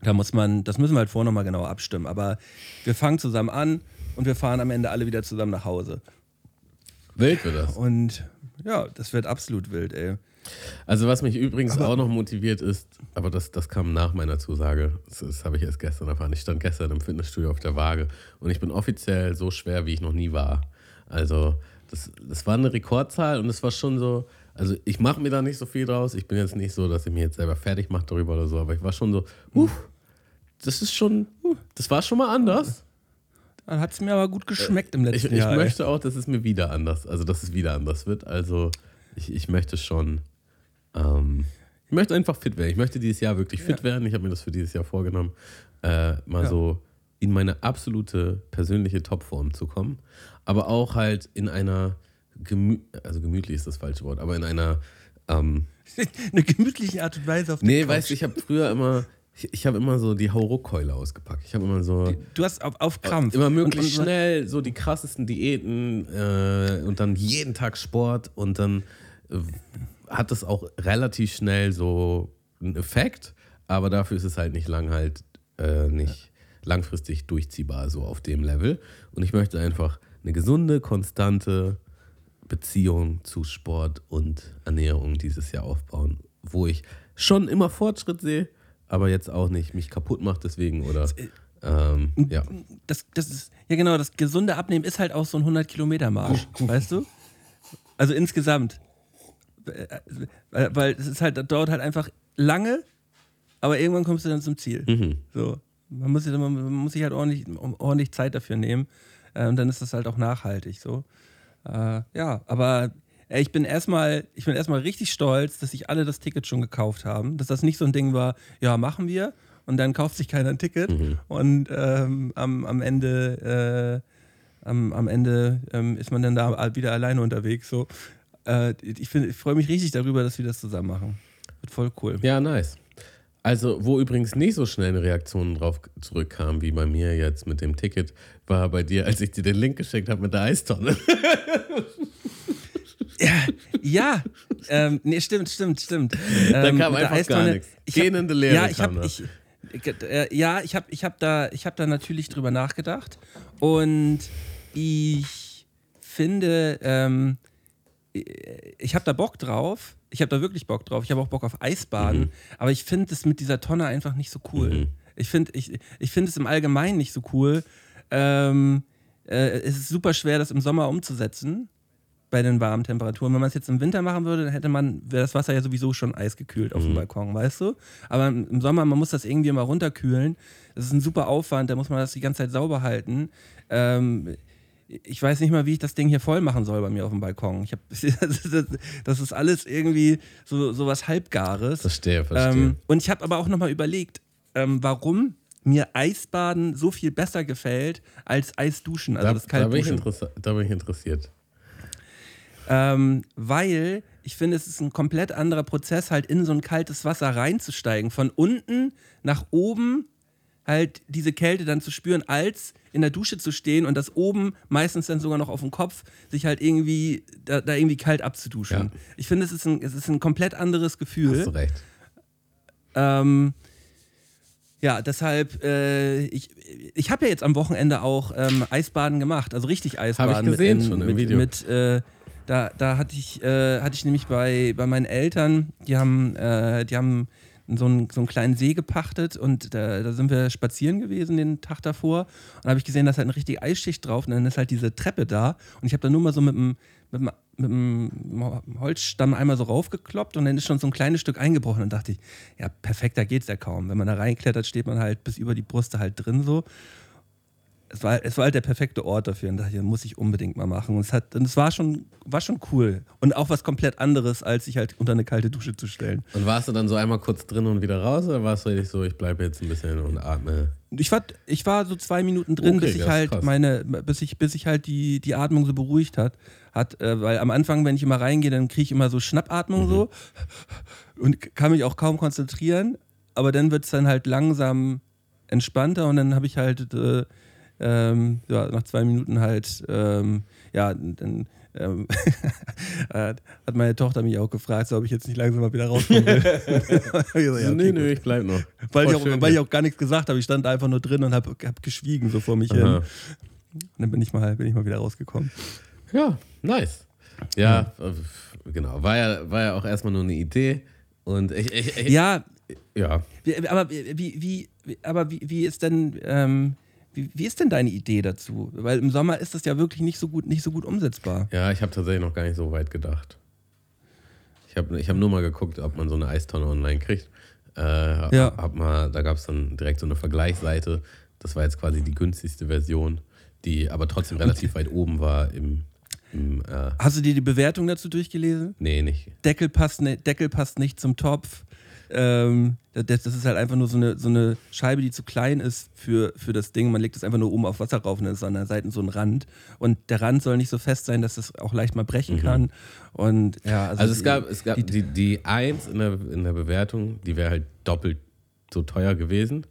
da muss man, das müssen wir halt vorher nochmal genau abstimmen. Aber wir fangen zusammen an und wir fahren am Ende alle wieder zusammen nach Hause. Wild wird das. Und ja, das wird absolut wild, ey. Also was mich übrigens aber auch noch motiviert ist, aber das, das kam nach meiner Zusage, das, das habe ich erst gestern erfahren. Ich stand gestern im Fitnessstudio auf der Waage und ich bin offiziell so schwer, wie ich noch nie war. Also das, das war eine Rekordzahl und es war schon so, also ich mache mir da nicht so viel draus. Ich bin jetzt nicht so, dass ich mir jetzt selber fertig mache darüber oder so, aber ich war schon so, uff, das ist schon, das war schon mal anders. Dann hat es mir aber gut geschmeckt im letzten ich, ich Jahr. Ich möchte auch, dass es mir wieder anders, also dass es wieder anders wird. Also ich, ich möchte schon, ähm, ich möchte einfach fit werden. Ich möchte dieses Jahr wirklich fit ja. werden. Ich habe mir das für dieses Jahr vorgenommen, äh, mal ja. so in meine absolute persönliche Topform zu kommen. Aber auch halt in einer, gemü also gemütlich ist das falsche Wort, aber in einer ähm, eine gemütliche Art und Weise auf Nee, weißt du, ich habe früher immer ich, ich habe immer so die Hauruckkeule ausgepackt. Ich habe immer so. Du hast auf, auf Krampf. Immer möglichst und, und, schnell so die krassesten Diäten äh, und dann jeden Tag Sport und dann äh, hat das auch relativ schnell so einen Effekt, aber dafür ist es halt nicht lang halt äh, nicht ja. langfristig durchziehbar so auf dem Level. Und ich möchte einfach eine gesunde, konstante Beziehung zu Sport und Ernährung dieses Jahr aufbauen wo ich schon immer Fortschritt sehe, aber jetzt auch nicht mich kaputt macht deswegen oder ähm, ja. Das, das ist, ja genau, das gesunde Abnehmen ist halt auch so ein 100-Kilometer-Marsch, weißt du? Also insgesamt. Weil, weil es ist halt, das dauert halt einfach lange, aber irgendwann kommst du dann zum Ziel. Mhm. So. Man muss, sich- man muss sich halt ordentlich, ordentlich Zeit dafür nehmen. Äh, und dann ist das halt auch nachhaltig so. Äh, ja, aber ich bin erstmal, ich bin erstmal richtig stolz, dass sich alle das Ticket schon gekauft haben. Dass das nicht so ein Ding war, ja, machen wir und dann kauft sich keiner ein Ticket und ähm, am, am Ende, äh, am, am Ende ähm, ist man dann da wieder alleine unterwegs. So. Äh, ich ich freue mich richtig darüber, dass wir das zusammen machen. Wird voll cool. Ja, nice. Also, wo übrigens nicht so schnell eine Reaktion drauf zurückkam wie bei mir jetzt mit dem Ticket, war bei dir, als ich dir den Link geschickt habe mit der Eistonne. Ja, ähm, nee, stimmt, stimmt, stimmt. Da Ähm, kam mit der einfach gar nichts. Gähnende Leere Ja, ich kam habe da. ich, äh, ja, ich habe ich hab da, ich hab da natürlich drüber nachgedacht und ich finde, ähm, ich habe da Bock drauf. Ich habe da wirklich Bock drauf. Ich habe auch Bock auf Eisbaden. Mhm. Aber ich finde es mit dieser Tonne einfach nicht so cool. Ich finde ich, ich find es im Allgemeinen nicht so cool. Ähm, äh, es ist super schwer, das im Sommer umzusetzen bei den warmen Temperaturen. Wenn man es jetzt im Winter machen würde, dann hätte man, wäre das Wasser ja sowieso schon eisgekühlt auf dem Balkon, weißt du? Aber im Sommer, man muss das irgendwie mal runterkühlen. Das ist ein super Aufwand, da muss man das die ganze Zeit sauber halten. Ähm, ich weiß nicht mal, wie ich das Ding hier voll machen soll bei mir auf dem Balkon. Ich hab, das, ist, alles irgendwie so, so was Halbgares. Verstehe, verstehe. Ähm, und ich habe aber auch nochmal überlegt, ähm, warum mir Eisbaden so viel besser gefällt als Eisduschen, also da, das da, bin ich Kaltduschen. interessa- da bin ich interessiert. Ähm, weil ich finde, es ist ein komplett anderer Prozess, halt in so ein kaltes Wasser reinzusteigen. Von unten nach oben halt diese Kälte dann zu spüren, als in der Dusche zu stehen und das oben meistens dann sogar noch auf dem Kopf, sich halt irgendwie da, da irgendwie kalt abzuduschen. Ja. Ich finde, es ist ein, es ist ein komplett anderes Gefühl. Hast du recht. Ähm, ja, deshalb, äh, ich, ich habe ja jetzt am Wochenende auch ähm, Eisbaden gemacht, also richtig Eisbaden. gesehen mit, schon im mit, Video. Mit, äh, da, da hatte ich, äh, hatte ich nämlich bei, bei meinen Eltern, die haben, äh, die haben so einen, so einen kleinen See gepachtet und da, da sind wir spazieren gewesen den Tag davor und da habe ich gesehen, da ist halt eine richtige Eisschicht drauf und dann ist halt diese Treppe da und ich habe da nur mal so mit dem, mit dem, mit dem Holzstamm einmal so raufgekloppt und dann ist schon so ein kleines Stück eingebrochen und dachte ich, ja perfekter geht's ja kaum. Wenn man da reinklettert, steht man halt bis über die Brüste halt drin so. Es war, es war halt der perfekte Ort dafür und dachte, ich, muss ich unbedingt mal machen. Und es, hat, und es war, schon, war schon cool. Und auch was komplett anderes, als sich halt unter eine kalte Dusche zu stellen. Und warst du dann so einmal kurz drin und wieder raus oder warst du richtig so, ich bleibe jetzt ein bisschen und atme? Ich war, ich war so zwei Minuten drin, Okay, bis ich das halt krass. meine, bis ich, bis ich halt die, die Atmung so beruhigt hat. hat äh, weil am Anfang, wenn ich immer reingehe, dann kriege ich immer so Schnappatmung Mhm. so und kann mich auch kaum konzentrieren. Aber dann wird es dann halt langsam entspannter und dann habe ich halt äh, ähm, ja, nach zwei Minuten halt, ähm, ja, dann ähm, hat meine Tochter mich auch gefragt, so, ob ich jetzt nicht langsam mal wieder rauskommen will. Ich so, ja, okay, nee, nee, ich bleib noch. Weil, ich Voll auch, schön weil ich auch gar nichts gesagt habe. Ich stand einfach nur drin und habe hab geschwiegen so vor mich hin. Aha. Und dann bin ich mal, bin ich mal wieder rausgekommen. Ja, nice. Ja, äh, genau. War ja, war ja auch erstmal nur eine Idee. Und ich, ich, ich Ja, ja. aber wie, wie, wie, aber wie, wie ist denn, ähm, wie, wie ist denn deine Idee dazu? Weil im Sommer ist das ja wirklich nicht so gut, nicht so gut umsetzbar. Ja, ich habe tatsächlich noch gar nicht so weit gedacht. Ich habe ich hab nur mal geguckt, ob man so eine Eistonne online kriegt. Äh, Ja. hab mal, da gab es dann direkt so eine Vergleichsseite. Das war jetzt quasi die günstigste Version, die aber trotzdem relativ weit oben war im, im äh, Hast du dir die Bewertung dazu durchgelesen? nee, nicht. Deckel passt, ne, Deckel passt nicht zum Topf. Ähm, das, das ist halt einfach nur so eine, so eine Scheibe, die zu klein ist für, für das Ding. Man legt es einfach nur oben auf Wasser rauf und dann ist an der Seite so ein Rand. Und der Rand soll nicht so fest sein, dass es auch leicht mal brechen kann. Und ja, Also es die- gab, es gab die, die, die 1 in der, in der Bewertung, die wäre halt doppelt so teuer gewesen.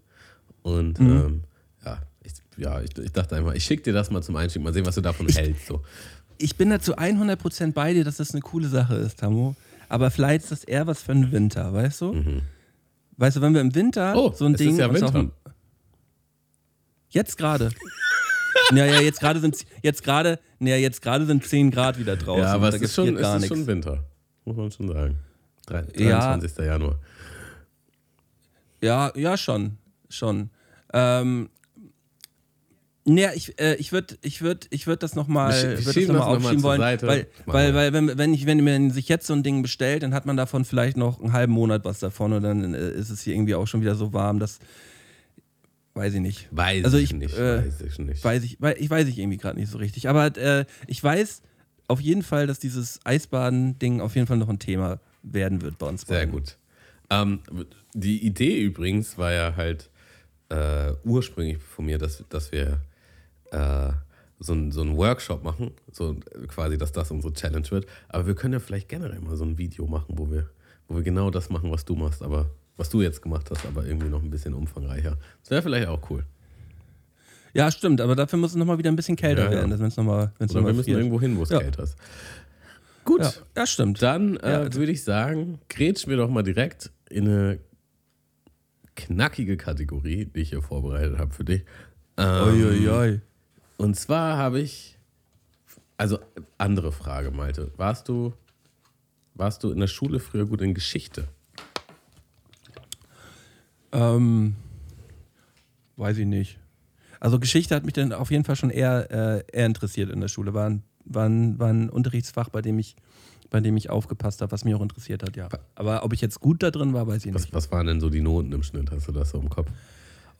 Und Mhm. ähm, ja, ich, ja ich, ich dachte einfach, ich schicke dir das mal zum Einstieg, mal sehen, was du davon hältst. So. ich bin da zu 100% bei dir, dass das eine coole Sache ist, Tamo. Aber vielleicht ist das eher was für den Winter, weißt du? Weißt du, wenn wir im Winter Mhm. Oh, so ein es ist Ding. ja Winter. Jetzt gerade. ja, ja, jetzt gerade sind jetzt gerade, ja, jetzt gerade sind 10 Grad wieder draußen. Ja, aber es ist, schon, gefriert es gar ist schon. Winter, muss man schon sagen. 23. Ja. Januar. Ja, ja, schon. Schon. Ähm, naja, ich, äh, ich würde ich würd, ich würd das nochmal würd noch mal aufschieben wollen. Seite. Weil, weil, weil wenn, wenn, ich, wenn man sich jetzt so ein Ding bestellt, dann hat man davon vielleicht noch einen halben Monat was davon und dann äh, ist es hier irgendwie auch schon wieder so warm, dass. Weiß ich nicht. Weiß also ich, nicht. Äh, weiß ich nicht. Weiß ich, weiß, ich weiß ich irgendwie gerade nicht so richtig. Aber äh, ich weiß auf jeden Fall, dass dieses Eisbaden-Ding auf jeden Fall noch ein Thema werden wird bei uns. Sehr beiden. gut. Ähm, die Idee übrigens war ja halt äh, ursprünglich von mir, dass, dass wir äh, so, ein, so einen Workshop machen, so quasi, dass das unsere Challenge wird. Aber wir können ja vielleicht generell mal so ein Video machen, wo wir, wo wir genau das machen, was du machst, aber was du jetzt gemacht hast, aber irgendwie noch ein bisschen umfangreicher. Das wäre vielleicht auch cool. Ja, stimmt, aber dafür muss es nochmal wieder ein bisschen kälter ja, werden. Ja. Wenn's noch mal, wenn's Oder noch wir müssen friert. irgendwo hin, wo es ja. kälter ist. Gut, ja, ja stimmt. Dann äh, ja, würde ich sagen, grätschen wir doch mal direkt in eine knackige Kategorie, die ich hier vorbereitet habe für dich. Ähm, oi. Und zwar habe ich, also andere Frage, Malte. Warst du, warst du in der Schule früher gut in Geschichte? Ähm, weiß ich nicht. Also Geschichte hat mich dann auf jeden Fall schon eher, äh, eher interessiert in der Schule. War ein, war, ein, war ein Unterrichtsfach, bei dem ich bei dem ich aufgepasst habe, was mich auch interessiert hat, ja. Aber ob ich jetzt gut da drin war, weiß ich was, nicht. Was waren denn so die Noten im Schnitt? Hast du das so im Kopf?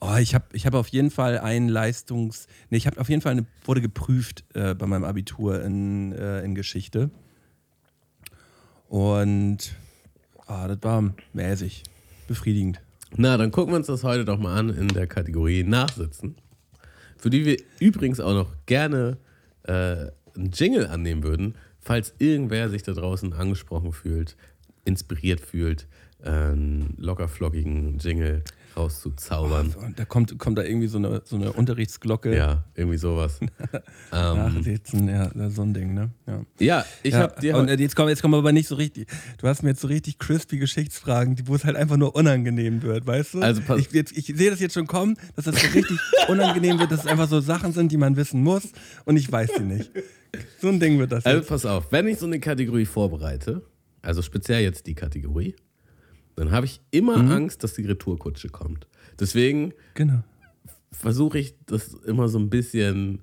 Oh, ich habe ich hab auf jeden Fall einen Leistungs... Nee, ich habe auf jeden Fall eine, wurde geprüft äh, bei meinem Abitur in, äh, in Geschichte. Und oh, das war mäßig, befriedigend. Na, dann gucken wir uns das heute doch mal an in der Kategorie Nachsitzen. Für die wir übrigens auch noch gerne äh, einen Jingle annehmen würden, falls irgendwer sich da draußen angesprochen fühlt, inspiriert fühlt, einen lockerflockigen Jingle rauszuzaubern. Oh, da kommt, kommt da irgendwie so eine, so eine Unterrichtsglocke. Ja, irgendwie sowas. Nachsitzen, ähm, ja, so ein Ding, ne? Ja, ja ich ja, habe dir. Und jetzt kommen, jetzt kommen aber nicht so richtig. Du hast mir jetzt so richtig crispy Geschichtsfragen, wo es halt einfach nur unangenehm wird, weißt du? Also ich, jetzt, ich sehe das jetzt schon kommen, dass das so richtig unangenehm wird, dass es einfach so Sachen sind, die man wissen muss und ich weiß sie nicht. So ein Ding wird das. Also jetzt. pass auf, wenn ich so eine Kategorie vorbereite, also speziell jetzt die Kategorie, dann habe ich immer mhm. Angst, dass die Retourkutsche kommt. Deswegen genau. versuche ich das immer so ein bisschen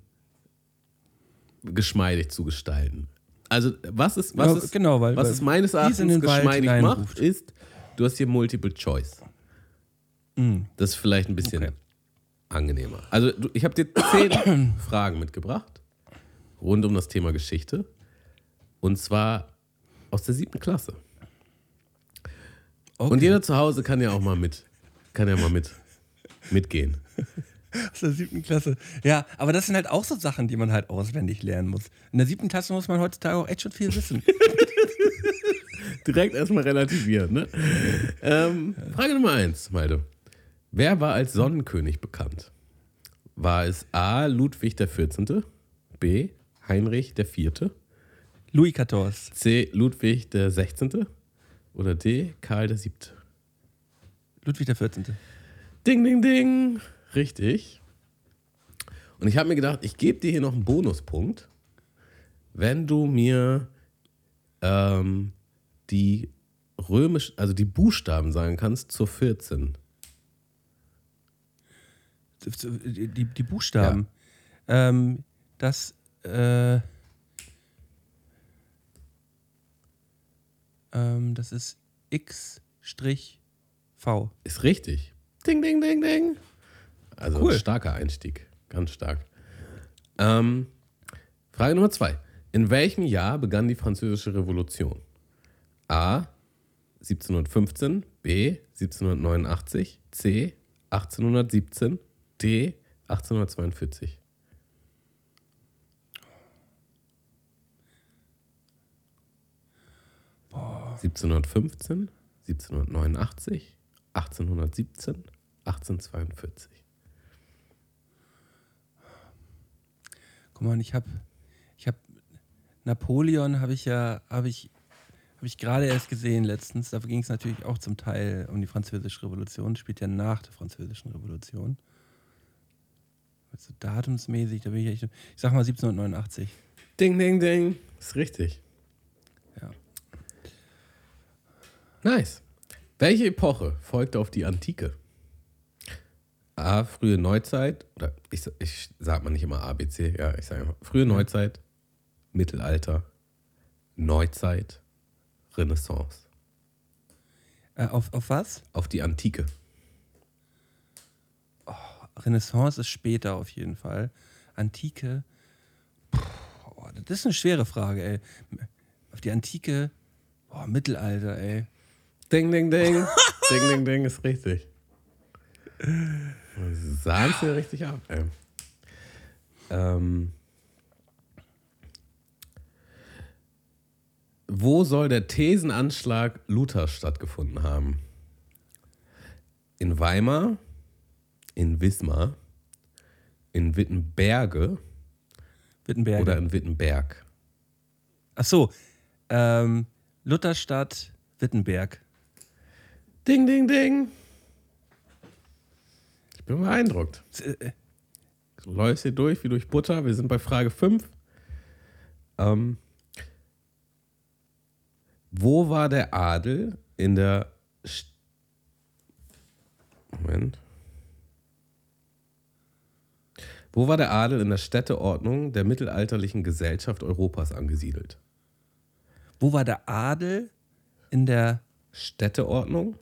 geschmeidig zu gestalten. Also, was ist, was ja, ist, genau, weil, was ist meines Erachtens geschmeidig macht, ist, du hast hier Multiple Choice. Mhm. Das ist vielleicht ein bisschen okay. angenehmer. Also, ich habe dir zehn Fragen mitgebracht rund um das Thema Geschichte. Und zwar aus der siebten Klasse. Okay. Und jeder zu Hause kann ja auch mal mit, kann ja mal mit, mitgehen. Aus der siebten Klasse. Ja, aber das sind halt auch so Sachen, die man halt auswendig lernen muss. In der siebten Klasse muss man heutzutage auch echt schon viel wissen. Direkt erstmal relativieren, ne? Ähm, Frage Nummer eins, Malte. Wer war als Sonnenkönig bekannt? War es A. Ludwig XIV., B. Heinrich IV., Louis XIV., C. Ludwig XVI., oder D. Karl VII. Ludwig XIV. Ding, ding, ding. Richtig. Und ich habe mir gedacht, ich gebe dir hier noch einen Bonuspunkt, wenn du mir ähm, die römisch, also die Buchstaben sagen kannst zur 14. Die, die, die Buchstaben. Ja. Ähm, das, äh, Ähm, das ist X-V. Ist richtig. Ding, ding, ding, ding. Also cool. ein starker Einstieg. Ganz stark. Ähm, Frage Nummer zwei. In welchem Jahr begann die Französische Revolution? A. 1715, B. 1789, C. 1817, D. 1842. 1715, 1789, 1817, 1842. Guck mal, ich habe ich hab Napoleon habe ich ja habe ich habe ich gerade erst gesehen letztens. Da ging es natürlich auch zum Teil um die Französische Revolution. Spielt ja nach der Französischen Revolution. Also datumsmäßig, da bin ich echt. Ich sag mal 1789. Ding, ding, ding. Ist richtig. Nice. Welche Epoche folgte auf die Antike? A, frühe Neuzeit, oder ich, ich sag mal nicht immer ABC, ja, ich sage immer frühe Neuzeit, Mittelalter, Neuzeit, Renaissance. Äh, auf, auf was? Auf die Antike. Renaissance ist später auf jeden Fall. Antike. Puh, oh, das ist eine schwere Frage, ey. Auf die Antike. Boah, Mittelalter, ey. Ding, ding, ding. ding, ding, ding ist richtig. Sahen sie richtig ab, ey. Ähm, wo soll der Thesenanschlag Luther stattgefunden haben? In Weimar, in Wismar, in Wittenberge Wittenberg. oder in Wittenberg? Ach so. Ähm, Lutherstadt, Wittenberg. Ding, ding, ding. Ich bin beeindruckt. Äh, Du läufst hier durch wie durch Butter. Wir sind bei Frage 5. Ähm, wo war der Adel in der. St Moment. Wo war der Adel in der Städteordnung der mittelalterlichen Gesellschaft Europas angesiedelt? Wo war der Adel in der. Städteordnung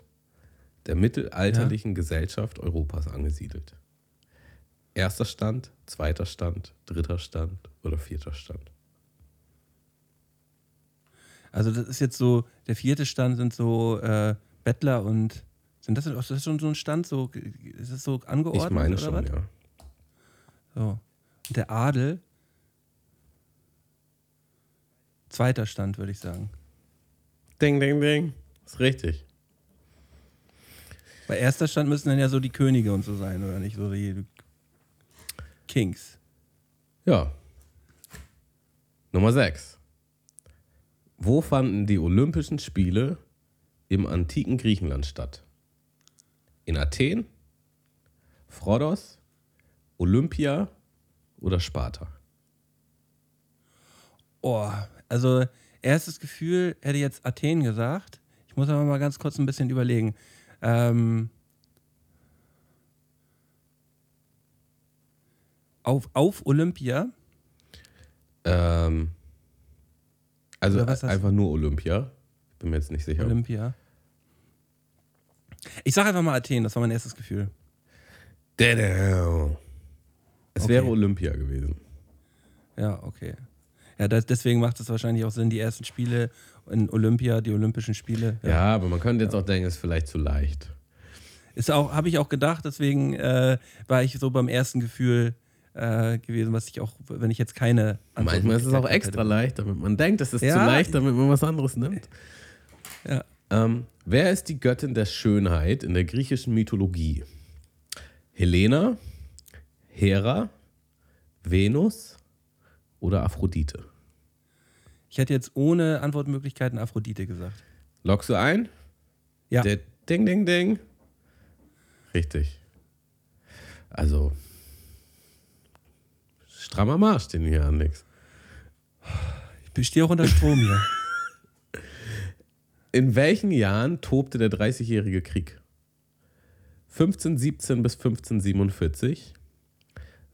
der mittelalterlichen Gesellschaft Europas angesiedelt. Erster Stand, zweiter Stand, dritter Stand oder vierter Stand. Also, das ist jetzt so. Der vierte Stand sind so äh, Bettler und. Sind das, ist das schon so ein Stand? So, ist das so angeordnet? Ich meine oder schon, was? ja. So. Und der Adel. Zweiter Stand, würde ich sagen. Ding, ding, ding. Ist richtig. Bei erster Stand müssen dann ja so die Könige und so sein, oder nicht? So die Kings. Ja. Nummer 6. Wo fanden die Olympischen Spiele im antiken Griechenland statt? In Athen, Rhodos, Olympia oder Sparta? Oh, also erstes Gefühl hätte jetzt Athen gesagt. Ich muss aber mal ganz kurz ein bisschen überlegen. Ähm, auf, auf Olympia. Ähm, also einfach nur Olympia. Bin mir jetzt nicht sicher. Olympia. Ich sage einfach mal Athen, das war mein erstes Gefühl. Es Okay. wäre Olympia gewesen. Ja, okay. Ja, das, deswegen macht es wahrscheinlich auch Sinn, die ersten Spiele in Olympia, die Olympischen Spiele. Ja, aber man könnte jetzt auch denken, es ist vielleicht zu leicht. Ist auch, habe ich auch gedacht, deswegen äh, war ich so beim ersten Gefühl äh, gewesen, was ich auch, wenn ich jetzt keine Manchmal ist es auch extra hätte. leicht, damit man denkt, es ist Ja. zu leicht, damit man was anderes nimmt. Ja. Ähm, wer ist die Göttin der Schönheit in der griechischen Mythologie? Helena, Hera, Venus oder Aphrodite? Ich hätte jetzt ohne Antwortmöglichkeiten Aphrodite gesagt. Loggst du ein? Ja. Der Ding, Ding, Ding. Richtig. Also, strammer Marsch, den hier anlegst. Ich stehe auch unter Strom hier. In welchen Jahren tobte der Dreißigjährige Krieg? 1517 bis 1547,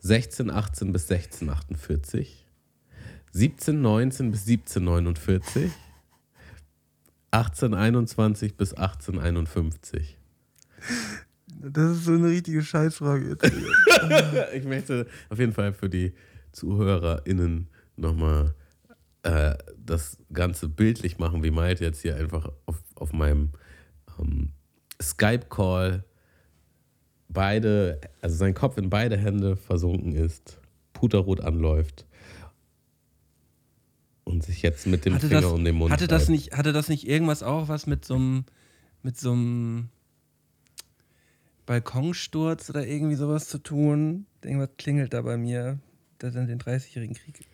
1618 bis 1648, 1719 bis 1749, 1821 bis 1851. Das ist so eine richtige Scheißfrage. Ich möchte auf jeden Fall für die ZuhörerInnen nochmal äh, das Ganze bildlich machen, wie Malte jetzt hier einfach auf, auf meinem ähm, Skype-Call beide, also sein Kopf in beide Hände versunken ist, puterrot anläuft und sich jetzt mit dem hatte Finger das, um den Mund hatte das reibt. nicht, hatte das nicht irgendwas auch was mit so einem mit so einem Balkonsturz oder irgendwie sowas zu tun? Irgendwas klingelt da bei mir. Das in den 30-jährigen Krieg.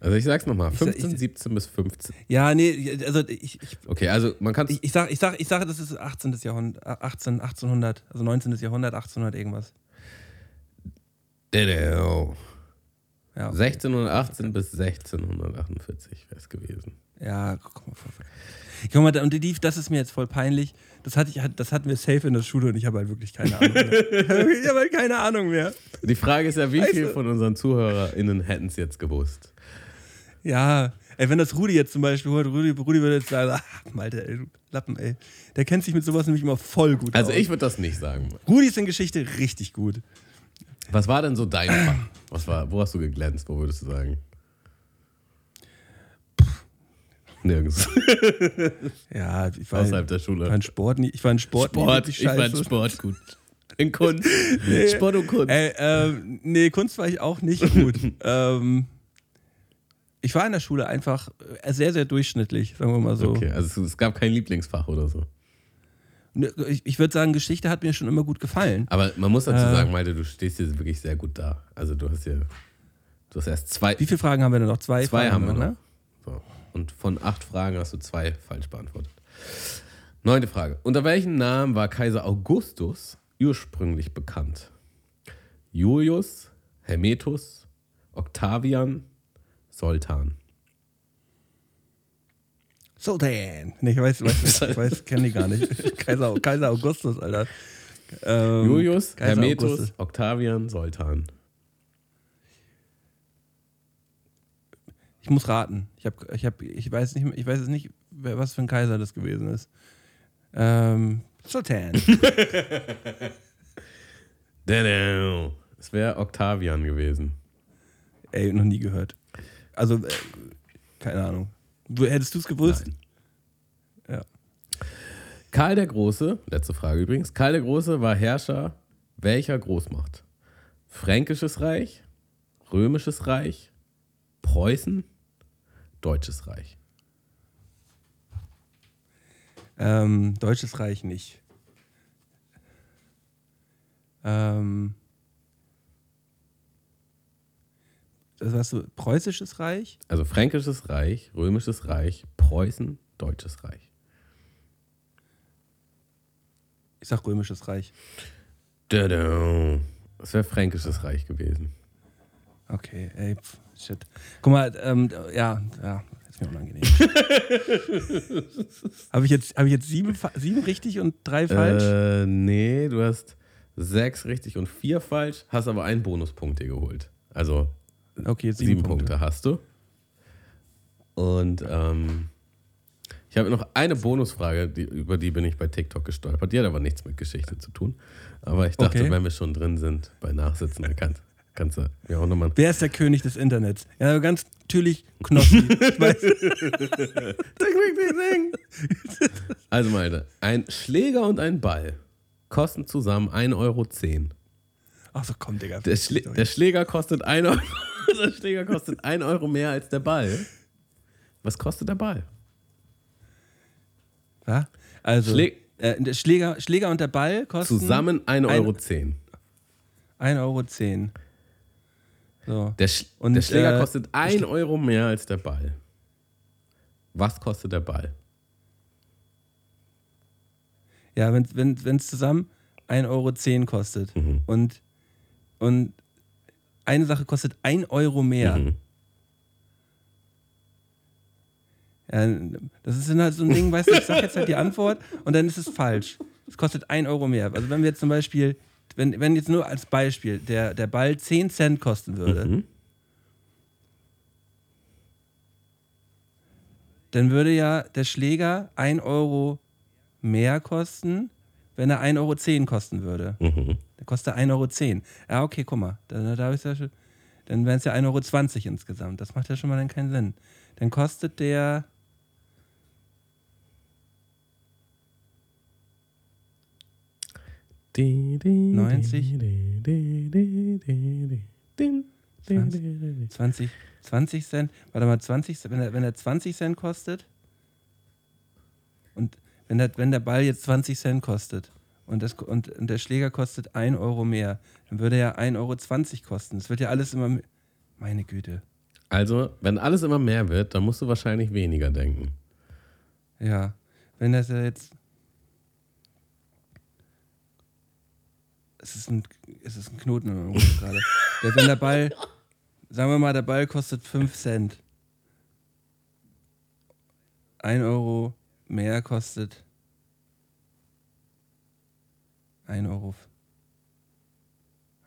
Also ich sag's nochmal, Ich sag- 15, ich- 17 bis 15. Ja, nee, also ich, ich, Okay, also man kann ich, ich sag, ich sag, ich sag, das ist 18. Jahrhundert, 18, 1800, also 19. Jahrhundert, 1800 irgendwas. Ja, Ja, okay. 1618 bis 1648 wäre es gewesen. Ja, guck mal. Guck mal, und die, das ist mir jetzt voll peinlich. Das, hatte ich, das hatten wir safe in der Schule und ich habe halt wirklich keine Ahnung mehr. ich habe halt keine Ahnung mehr. Die Frage ist ja, wie Weißt viele du- von unseren ZuhörerInnen hätten es jetzt gewusst? Ja, ey, wenn das Rudi jetzt zum Beispiel hört, Rudi, Rudi würde jetzt sagen, ach, Malte, ey, du Lappen, ey. Der kennt sich mit sowas nämlich immer voll gut Also aus. ich würde das nicht sagen. Rudi ist in Geschichte richtig gut. Was war denn so dein Fach? Was war, wo hast du geglänzt? Wo würdest du sagen? Nirgends. Ja, ich war, Außerhalb der ich war Schule. in Sport ich war in Sport, Sport, ich fand scheiße. Sport gut. In Kunst. Sport und Kunst. Ey, ähm, nee, Kunst war ich auch nicht gut. ähm, ich war in der Schule einfach sehr, sehr durchschnittlich, sagen wir mal so. Okay, also es, es gab kein Lieblingsfach oder so. Ne, Ich, würde sagen, Geschichte hat mir schon immer gut gefallen. Aber man muss dazu Äh. sagen, Malte, du stehst hier wirklich sehr gut da. Also du hast hier, du hast erst zwei, Wie viele Fragen haben wir denn noch? Zwei, zwei Fragen haben wir noch. ne? So. Und von acht Fragen hast du zwei falsch beantwortet. Neunte Frage. Unter welchem Namen war Kaiser Augustus ursprünglich bekannt? Julius, Hermetus, Octavian, Sultan. Sultan. Nee, ich weiß, weiß, ich weiß kenne die gar nicht. Kaiser, Kaiser Augustus, Alter. Ähm, Julius, Kaiser Hermetus, Augustus. Octavian, Sultan. Ich muss raten. Ich, hab, ich, hab, ich, weiß nicht, ich weiß es nicht, wer, was für ein Kaiser das gewesen ist. Ähm, Sultan. Es wäre Octavian gewesen. Ey, noch nie gehört. Also, äh, keine Ahnung. Du, hättest du es gewusst? Nein. Ja. Karl der Große, letzte Frage übrigens. Karl der Große war Herrscher welcher Großmacht? Fränkisches Reich, Römisches Reich, Preußen, Deutsches Reich. Ähm, Deutsches Reich nicht. Ähm, das hast du, Preußisches Reich? Also Fränkisches Reich, Römisches Reich, Preußen, Deutsches Reich. Ich sag Römisches Reich. Dadau. Das wäre Fränkisches Reich gewesen. Okay, ey, pf, shit. Guck mal, ähm, ja, ja, ist mir unangenehm. Habe ich jetzt, hab ich jetzt sieben, sieben richtig und drei falsch? Äh, nee, du hast sechs richtig und vier falsch, hast aber einen Bonuspunkt dir geholt. Also okay, jetzt sieben, sieben, Punkte. Punkte. hast du. Und ähm, ich habe noch eine Bonusfrage, die, über die bin ich bei TikTok gestolpert. Die hat aber nichts mit Geschichte zu tun. Aber ich dachte, Okay. wenn wir schon drin sind bei Nachsitzen, dann kannst, kannst du mir auch nochmal. Wer ist der König des Internets? Ja, ganz natürlich Knossi. Also, Malte, ein Schläger und ein Ball kosten zusammen 1,10 Euro. Ach so, komm, Digga. Der, Schlä der Schläger kostet 1 Euro. Der Schläger kostet 1 Euro mehr als der Ball. Was kostet der Ball? Was? Also, Schlä- äh, der Schläger, Schläger und der Ball kosten Zusammen 1,10 Euro. 1,10 Euro. So. Der, Sch Und, der Schläger äh, kostet 1 Euro mehr als der Ball. Was kostet der Ball? Ja, wenn es wenn, zusammen 1,10 Euro kostet Mhm. und, und eine Sache kostet 1 Euro mehr. Mhm. Ja, das ist dann halt so ein Ding, weißt du, ich sag jetzt halt die Antwort und dann ist es falsch. Es kostet 1 Euro mehr. Also wenn wir jetzt zum Beispiel, wenn, wenn jetzt nur als Beispiel der, der Ball 10 Cent kosten würde, Mhm. dann würde ja der Schläger 1 Euro mehr kosten, wenn er 1,10 Euro kosten würde. Mhm. Der kostet 1,10 Euro. Ja, okay, guck mal. Dann, da ja schon, dann wären es ja 1,20 Euro insgesamt. Das macht ja schon mal dann keinen Sinn. Dann kostet der. Die, die, 90. die, die, die, die, die, die, die, die. 20, 20 Cent. Warte mal, 20 Cent. Wenn er, wenn er 20 Cent kostet und wenn der, wenn der Ball jetzt 20 Cent kostet und, das, und, und der Schläger kostet 1 Euro mehr, dann würde er 1,20 Euro kosten. Das wird ja alles immer. mi- Meine Güte. Also, wenn alles immer mehr wird, dann musst du wahrscheinlich weniger denken. Ja. Wenn das ja jetzt. Es ist ein, es ist ein Knoten in meinem Kopf gerade. Der, wenn der Ball. sagen wir mal, der Ball kostet 5 Cent. 1 Euro mehr kostet 1 Euro.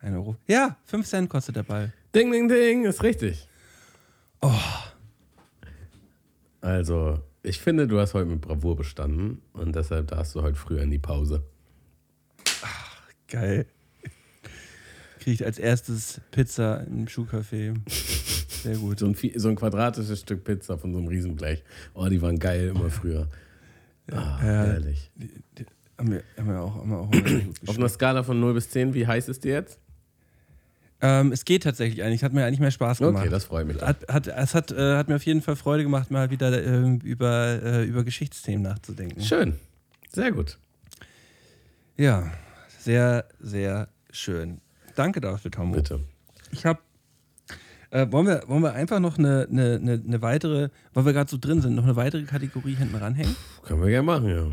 1 Euro. Ja, 5 Cent kostet der Ball. Ding, ding, ding, ist richtig. Oh. Also, ich finde, du hast heute mit Bravour bestanden und deshalb darfst du heute früher in die Pause. Ach, geil. Kriege ich als erstes Pizza im Schuhcafé. Sehr gut. So ein, so ein, quadratisches Stück Pizza von so einem Riesenblech. Oh, die waren geil immer früher. Ah, ja, herrlich. Die, die, haben wir, haben wir auch, haben wir auch Auf einer Skala von 0 bis 10, wie heiß ist die jetzt? Ähm, es geht tatsächlich eigentlich. Hat mir eigentlich mehr Spaß gemacht. Okay, das freut mich. Hat, hat, es hat, äh, hat mir auf jeden Fall Freude gemacht, mal wieder äh, über, äh, über Geschichtsthemen nachzudenken. Schön. Sehr gut. Ja, sehr, sehr schön. Danke dafür, Tom. Bitte. Ich habe. Äh, wollen, wir, wollen wir einfach noch eine, eine, eine weitere, weil wir gerade so drin sind, noch eine weitere Kategorie hinten ranhängen? Können wir gerne machen, ja.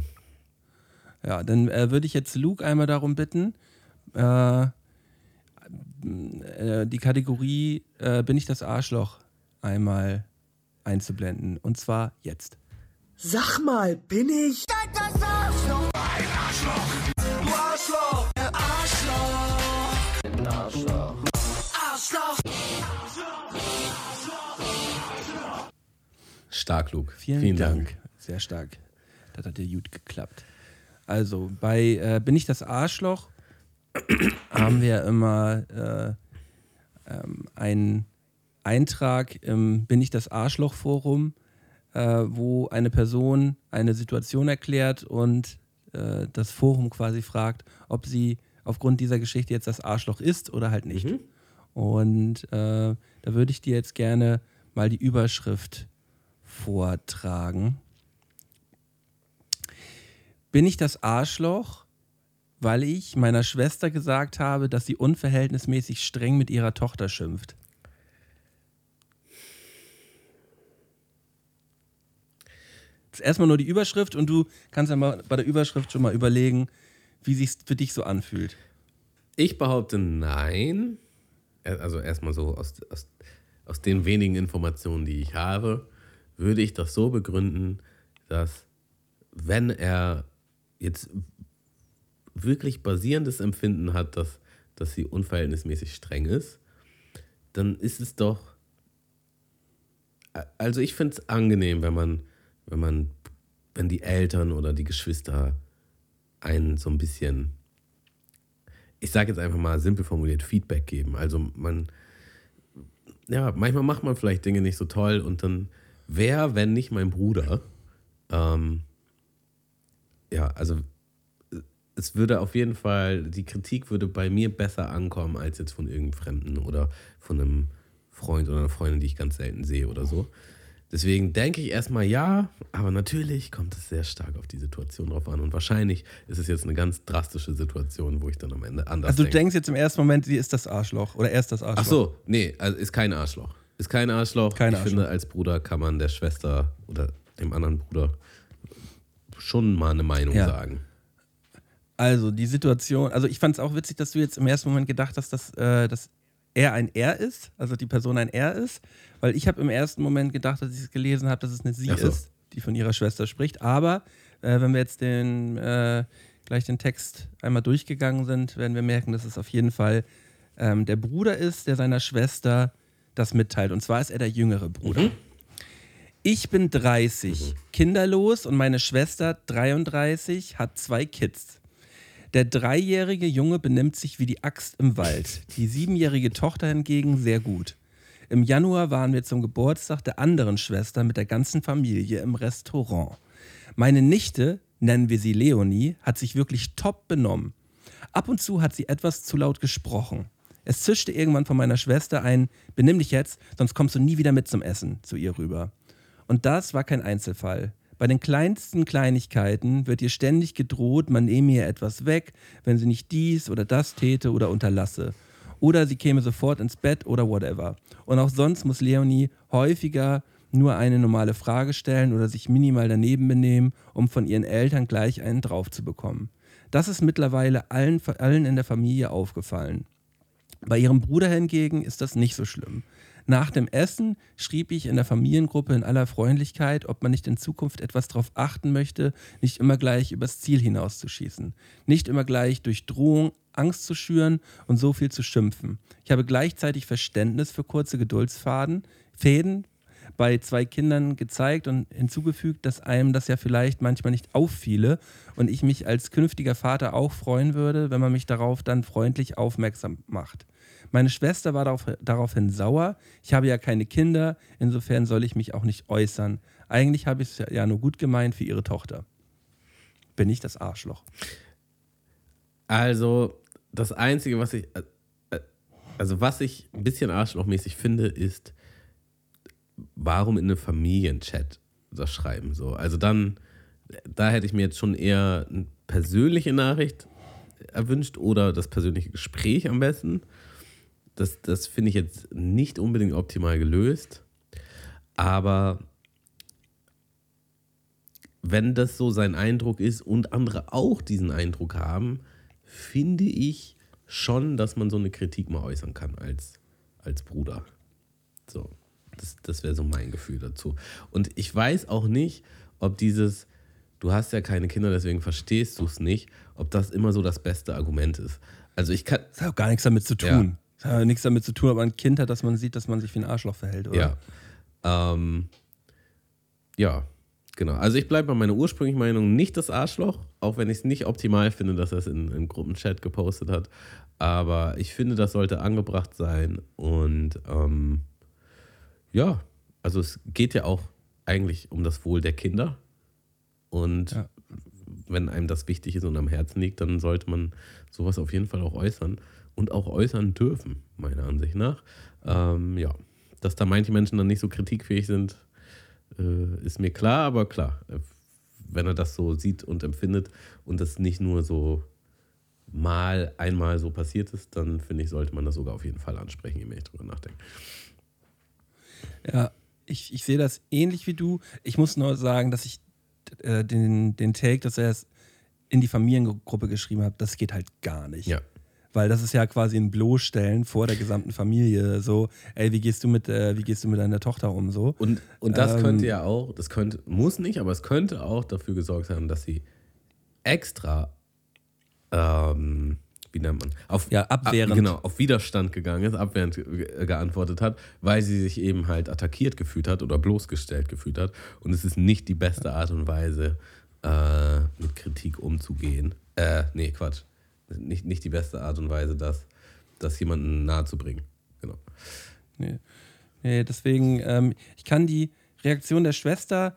Ja, dann äh, würde ich jetzt Luke einmal darum bitten, äh, äh, die Kategorie äh, Bin ich das Arschloch einmal einzublenden. Und zwar jetzt. Sag mal, bin ich das Arschloch? Ein Arschloch. Du Arschloch. Arschloch. Ein Arschloch. Arschloch. Stark, Luke. Vielen, Vielen Dank. Dank. Sehr stark. Das hat dir gut geklappt. Also bei äh, Bin ich das Arschloch haben wir immer äh, ähm, einen Eintrag im Bin ich das Arschloch-Forum, äh, wo eine Person eine Situation erklärt und äh, das Forum quasi fragt, ob sie aufgrund dieser Geschichte jetzt das Arschloch ist oder halt nicht. Mhm. Und äh, da würde ich dir jetzt gerne mal die Überschrift vortragen. Bin ich das Arschloch, weil ich meiner Schwester gesagt habe, dass sie unverhältnismäßig streng mit ihrer Tochter schimpft. Ist erstmal nur die Überschrift und du kannst ja mal bei der Überschrift schon mal überlegen, wie sich für dich so anfühlt. Ich behaupte nein. Also erstmal so aus, aus, aus den wenigen Informationen, die ich habe, würde ich das so begründen, dass wenn er jetzt wirklich basierendes Empfinden hat, dass, dass sie unverhältnismäßig streng ist, dann ist es doch. Also ich finde es angenehm, wenn man, wenn man, wenn die Eltern oder die Geschwister einen so ein bisschen, ich sage jetzt einfach mal simpel formuliert, Feedback geben. Also man, ja, manchmal macht man vielleicht Dinge nicht so toll und dann, wer, wenn nicht mein Bruder, ähm, ja, also es würde auf jeden Fall, die Kritik würde bei mir besser ankommen als jetzt von irgendeinem Fremden oder von einem Freund oder einer Freundin, die ich ganz selten sehe oder so. Deswegen denke ich erstmal ja, aber natürlich kommt es sehr stark auf die Situation drauf an. Und wahrscheinlich ist es jetzt eine ganz drastische Situation, wo ich dann am Ende anders Also du denke. denkst jetzt im ersten Moment, sie ist das Arschloch oder er ist das Arschloch. Ach so, nee, also ist kein Arschloch. Ist kein Arschloch. Kein ich finde, als Bruder kann man der Schwester oder dem anderen Bruder schon mal eine Meinung ja. sagen. Also die Situation, also ich fand es auch witzig, dass du jetzt im ersten Moment gedacht hast, dass, äh, dass er ein Er ist, also die Person ein Er ist, weil ich habe im ersten Moment gedacht, dass ich es gelesen habe, dass es eine Sie so. ist, die von ihrer Schwester spricht. Aber äh, wenn wir jetzt den, äh, gleich den Text einmal durchgegangen sind, werden wir merken, dass es auf jeden Fall ähm, der Bruder ist, der seiner Schwester das mitteilt. Und zwar ist er der jüngere Bruder. Mhm. Ich bin 30, mhm. kinderlos und meine Schwester 33, hat zwei Kids. Der dreijährige Junge benimmt sich wie die Axt im Wald, die siebenjährige Tochter hingegen sehr gut. Im Januar waren wir zum Geburtstag der anderen Schwester mit der ganzen Familie im Restaurant. Meine Nichte, nennen wir sie Leonie, hat sich wirklich top benommen. Ab und zu hat sie etwas zu laut gesprochen. Es zischte irgendwann von meiner Schwester ein, benimm dich jetzt, sonst kommst du nie wieder mit zum Essen, zu ihr rüber. Und das war kein Einzelfall. Bei den kleinsten Kleinigkeiten wird ihr ständig gedroht, man nehme ihr etwas weg, wenn sie nicht dies oder das täte oder unterlasse. Oder sie käme sofort ins Bett oder whatever. Und auch sonst muss Leonie häufiger nur eine normale Frage stellen oder sich minimal daneben benehmen, um von ihren Eltern gleich einen drauf zu bekommen. Das ist mittlerweile allen, allen in der Familie aufgefallen. Bei ihrem Bruder hingegen ist das nicht so schlimm. Nach dem Essen schrieb ich in der Familiengruppe in aller Freundlichkeit, ob man nicht in Zukunft etwas darauf achten möchte, nicht immer gleich übers Ziel hinauszuschießen. Nicht immer gleich durch Drohung Angst zu schüren und so viel zu schimpfen. Ich habe gleichzeitig Verständnis für kurze Geduldsfaden, Fäden bei zwei Kindern gezeigt und hinzugefügt, dass einem das ja vielleicht manchmal nicht auffiele und ich mich als künftiger Vater auch freuen würde, wenn man mich darauf dann freundlich aufmerksam macht. Meine Schwester war darauf, daraufhin sauer. Ich habe ja keine Kinder, insofern soll ich mich auch nicht äußern. Eigentlich habe ich es ja nur gut gemeint für ihre Tochter. Bin ich das Arschloch? Also, das Einzige, was ich. äh, Also, was ich ein bisschen arschlochmäßig finde, ist, warum in einem Familienchat das schreiben. So. Also, dann, da hätte ich mir jetzt schon eher eine persönliche Nachricht erwünscht oder das persönliche Gespräch am besten. Das, das finde ich jetzt nicht unbedingt optimal gelöst. Aber wenn das so sein Eindruck ist und andere auch diesen Eindruck haben, finde ich schon, dass man so eine Kritik mal äußern kann als, als Bruder. So, das, das wäre so mein Gefühl dazu. Und ich weiß auch nicht, ob dieses, du hast ja keine Kinder, deswegen verstehst du es nicht, ob das immer so das beste Argument ist. Also ich kann, Das hat auch gar nichts damit zu tun. Das hat auch nichts damit zu tun, ob man ein Kind hat, dass man sieht, dass man sich wie ein Arschloch verhält, oder? Ja. Ähm, ja, genau. Also ich bleibe bei meiner ursprünglichen Meinung nicht das Arschloch, auch wenn ich es nicht optimal finde, dass er es in einem Gruppenchat gepostet hat. Aber ich finde, das sollte angebracht sein. Und ähm, ja, also es geht ja auch eigentlich um das Wohl der Kinder. Und Ja. wenn einem das wichtig ist und am Herzen liegt, dann sollte man sowas auf jeden Fall auch äußern und auch äußern dürfen, meiner Ansicht nach. Ähm, ja, dass da manche Menschen dann nicht so kritikfähig sind, äh, ist mir klar, aber klar, äh, wenn er das so sieht und empfindet und das nicht nur so mal einmal so passiert ist, dann finde ich, sollte man das sogar auf jeden Fall ansprechen, je mehr ich drüber nachdenke. Ja, ich, ich sehe das ähnlich wie du. Ich muss nur sagen, dass ich äh, den, den Take, dass er es in die Familiengruppe geschrieben hat, das geht halt gar nicht. Ja. Weil das ist ja quasi ein Bloßstellen vor der gesamten Familie. So, ey, wie gehst du mit, äh, wie gehst du mit deiner Tochter um? So. Und, und das Ähm, könnte ja auch, das könnte, muss nicht, aber es könnte auch dafür gesorgt haben, dass sie extra, ähm, wie nennt man, auf, Ja, abwehrend. Ab, genau, auf Widerstand gegangen ist, abwehrend ge- geantwortet hat, weil sie sich eben halt attackiert gefühlt hat oder bloßgestellt gefühlt hat. Und es ist nicht die beste Art und Weise, äh, mit Kritik umzugehen. Äh, nee, Quatsch. Nicht, nicht die beste Art und Weise, das, das jemandem nahe zu bringen. Genau. Nee. Nee, deswegen, ähm, ich kann die Reaktion der Schwester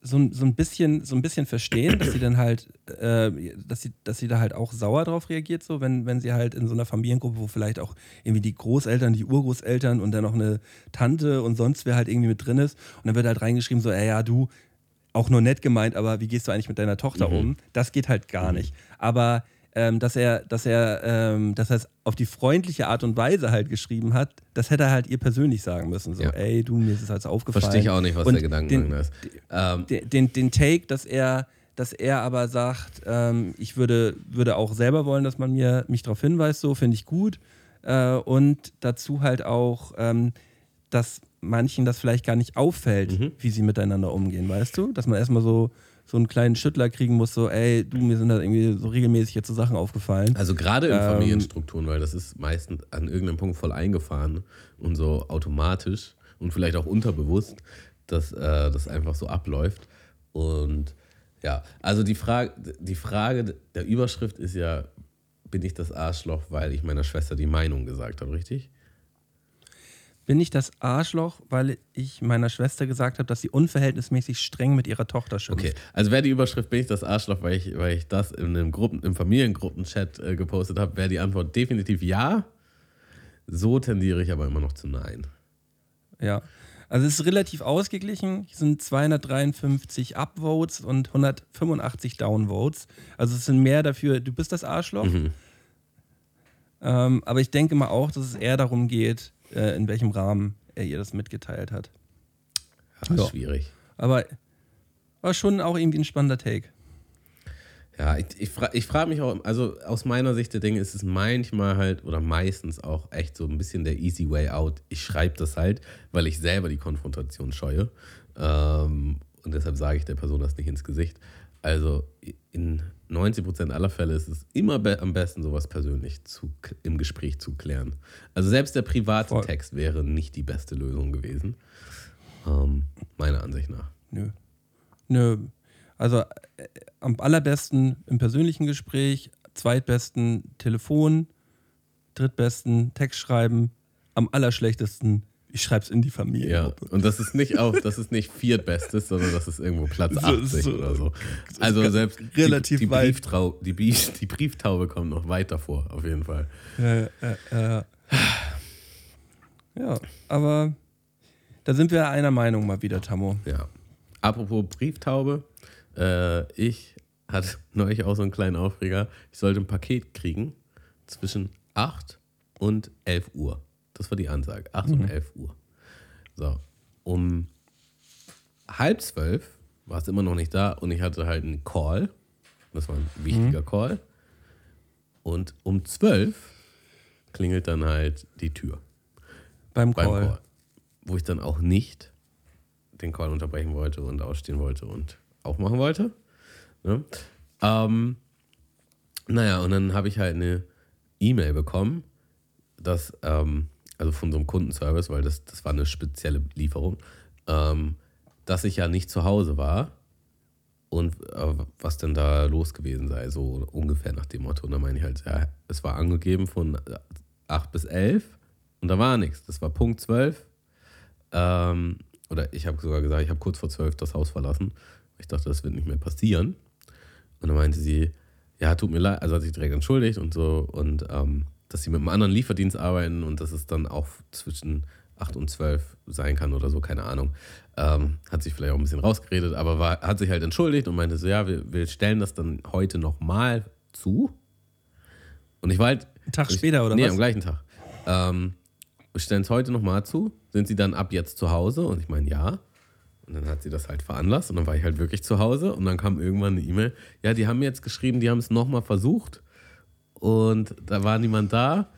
so, so, ein bisschen, so ein bisschen verstehen, dass sie dann halt, äh, dass, sie, dass sie da halt auch sauer drauf reagiert, so, wenn, wenn sie halt in so einer Familiengruppe, wo vielleicht auch irgendwie die Großeltern, die Urgroßeltern und dann noch eine Tante und sonst wer halt irgendwie mit drin ist. Und dann wird halt reingeschrieben, so, ey, ja, du, auch nur nett gemeint, aber wie gehst du eigentlich mit deiner Tochter um? Das geht halt gar nicht. Aber ähm, dass er, dass er, ähm, dass er es auf die freundliche Art und Weise halt geschrieben hat, das hätte er halt ihr persönlich sagen müssen. So, Ja. ey, du, mir ist es halt aufgefallen. Verstehe ich auch nicht, was Und der Gedankengang da ist. Ähm, den, den, den Take, dass er, dass er aber sagt, ähm, ich würde, würde auch selber wollen, dass man mir, mich darauf hinweist, so finde ich gut. Äh, und dazu halt auch, ähm, dass manchen das vielleicht gar nicht auffällt, Mhm. wie sie miteinander umgehen, weißt du? Dass man erstmal so, so einen kleinen Schüttler kriegen muss, so, ey, du, mir sind da irgendwie so regelmäßig jetzt so Sachen aufgefallen. Also gerade in Ähm, Familienstrukturen, weil das ist meistens an irgendeinem Punkt voll eingefahren und so automatisch und vielleicht auch unterbewusst, dass äh, das einfach so abläuft. Und ja, also die Frage, die Frage der Überschrift ist ja, bin ich das Arschloch, weil ich meiner Schwester die Meinung gesagt habe, richtig? Bin ich das Arschloch, weil ich meiner Schwester gesagt habe, dass sie unverhältnismäßig streng mit ihrer Tochter schimpft? Okay, also wäre die Überschrift, bin ich das Arschloch, weil ich, weil ich das in einem Gruppen, im Familiengruppen-Chat äh, gepostet habe, wäre die Antwort definitiv ja. So tendiere ich aber immer noch zu nein. Ja. Also es ist relativ ausgeglichen. Hier sind 253 Upvotes und 185 Downvotes. Also es sind mehr dafür, du bist das Arschloch. Mhm. Ähm, aber ich denke mal auch, dass es eher darum geht, äh, in welchem Rahmen er ihr das mitgeteilt hat. Ja. Schwierig. Aber war schon auch irgendwie ein spannender Take. Ja, ich, ich, fra ich frage mich auch, also aus meiner Sicht der Dinge ist es manchmal halt oder meistens auch echt so ein bisschen der easy way out. Ich schreibe das halt, weil ich selber die Konfrontation scheue. Ähm, und deshalb sage ich der Person das nicht ins Gesicht. Also in 90% aller Fälle ist es immer be am besten, sowas persönlich zu, im Gespräch zu klären. Also selbst der private Voll. Text wäre nicht die beste Lösung gewesen. Ähm, meiner Ansicht nach. Nö. Nö. Also äh, am allerbesten im persönlichen Gespräch, zweitbesten Telefon, drittbesten Text schreiben, am allerschlechtesten, ich schreib's in die Familie. Ja, und das ist nicht auch, das ist nicht viertbestes, sondern das ist irgendwo Platz So- 80 so- oder so. Also selbst relativ die, die. Brieftrau, die, die Brieftaube kommt noch weiter vor, auf jeden Fall. Ja, ja, ja. ja, aber da sind wir einer Meinung mal wieder, Tammo. Ja. Apropos Brieftaube, äh, ich hatte neulich auch so einen kleinen Aufreger. Ich sollte ein Paket kriegen zwischen 8 und 11 Uhr. Das war die Ansage. 8 und 11 Uhr. So. Um halb zwölf war es immer noch nicht da und ich hatte halt einen Call. Das war ein wichtiger Call. Und um 12 klingelt dann halt die Tür Beim beim Call. Call. Wo ich dann auch nicht den Call unterbrechen wollte und ausstehen wollte und aufmachen wollte. Ne? Ähm, naja, und dann habe ich halt eine E-Mail bekommen, dass, ähm, also von so einem Kundenservice, weil das, das war eine spezielle Lieferung, ähm, dass ich ja nicht zu Hause war und äh, was denn da los gewesen sei, so ungefähr nach dem Motto. Und dann meine ich halt, ja, es war angegeben von 8 bis 11 und da war nichts. Das war Punkt 12. Ähm, oder ich habe sogar gesagt, ich habe kurz vor 12 das Haus verlassen. Ich dachte, das wird nicht mehr passieren. Und dann meinte sie, ja, tut mir leid, also hat sich direkt entschuldigt und so und ähm, dass sie mit einem anderen Lieferdienst arbeiten und dass es dann auch zwischen 8 und 12 sein kann oder so, keine Ahnung. Ähm, hat sich vielleicht auch ein bisschen rausgeredet, aber war, hat sich halt entschuldigt und meinte so, ja, wir, wir stellen das dann heute nochmal zu. Und ich war halt. Einen Tag ich, später, oder nee, was? am gleichen Tag. Ähm, wir stellen es heute nochmal zu. Sind Sie dann ab jetzt zu Hause? Und ich meine, ja. Und dann hat sie das halt veranlasst und dann war ich halt wirklich zu Hause und dann kam irgendwann eine E-Mail. Ja, die haben mir jetzt geschrieben, die haben es nochmal versucht und da war niemand da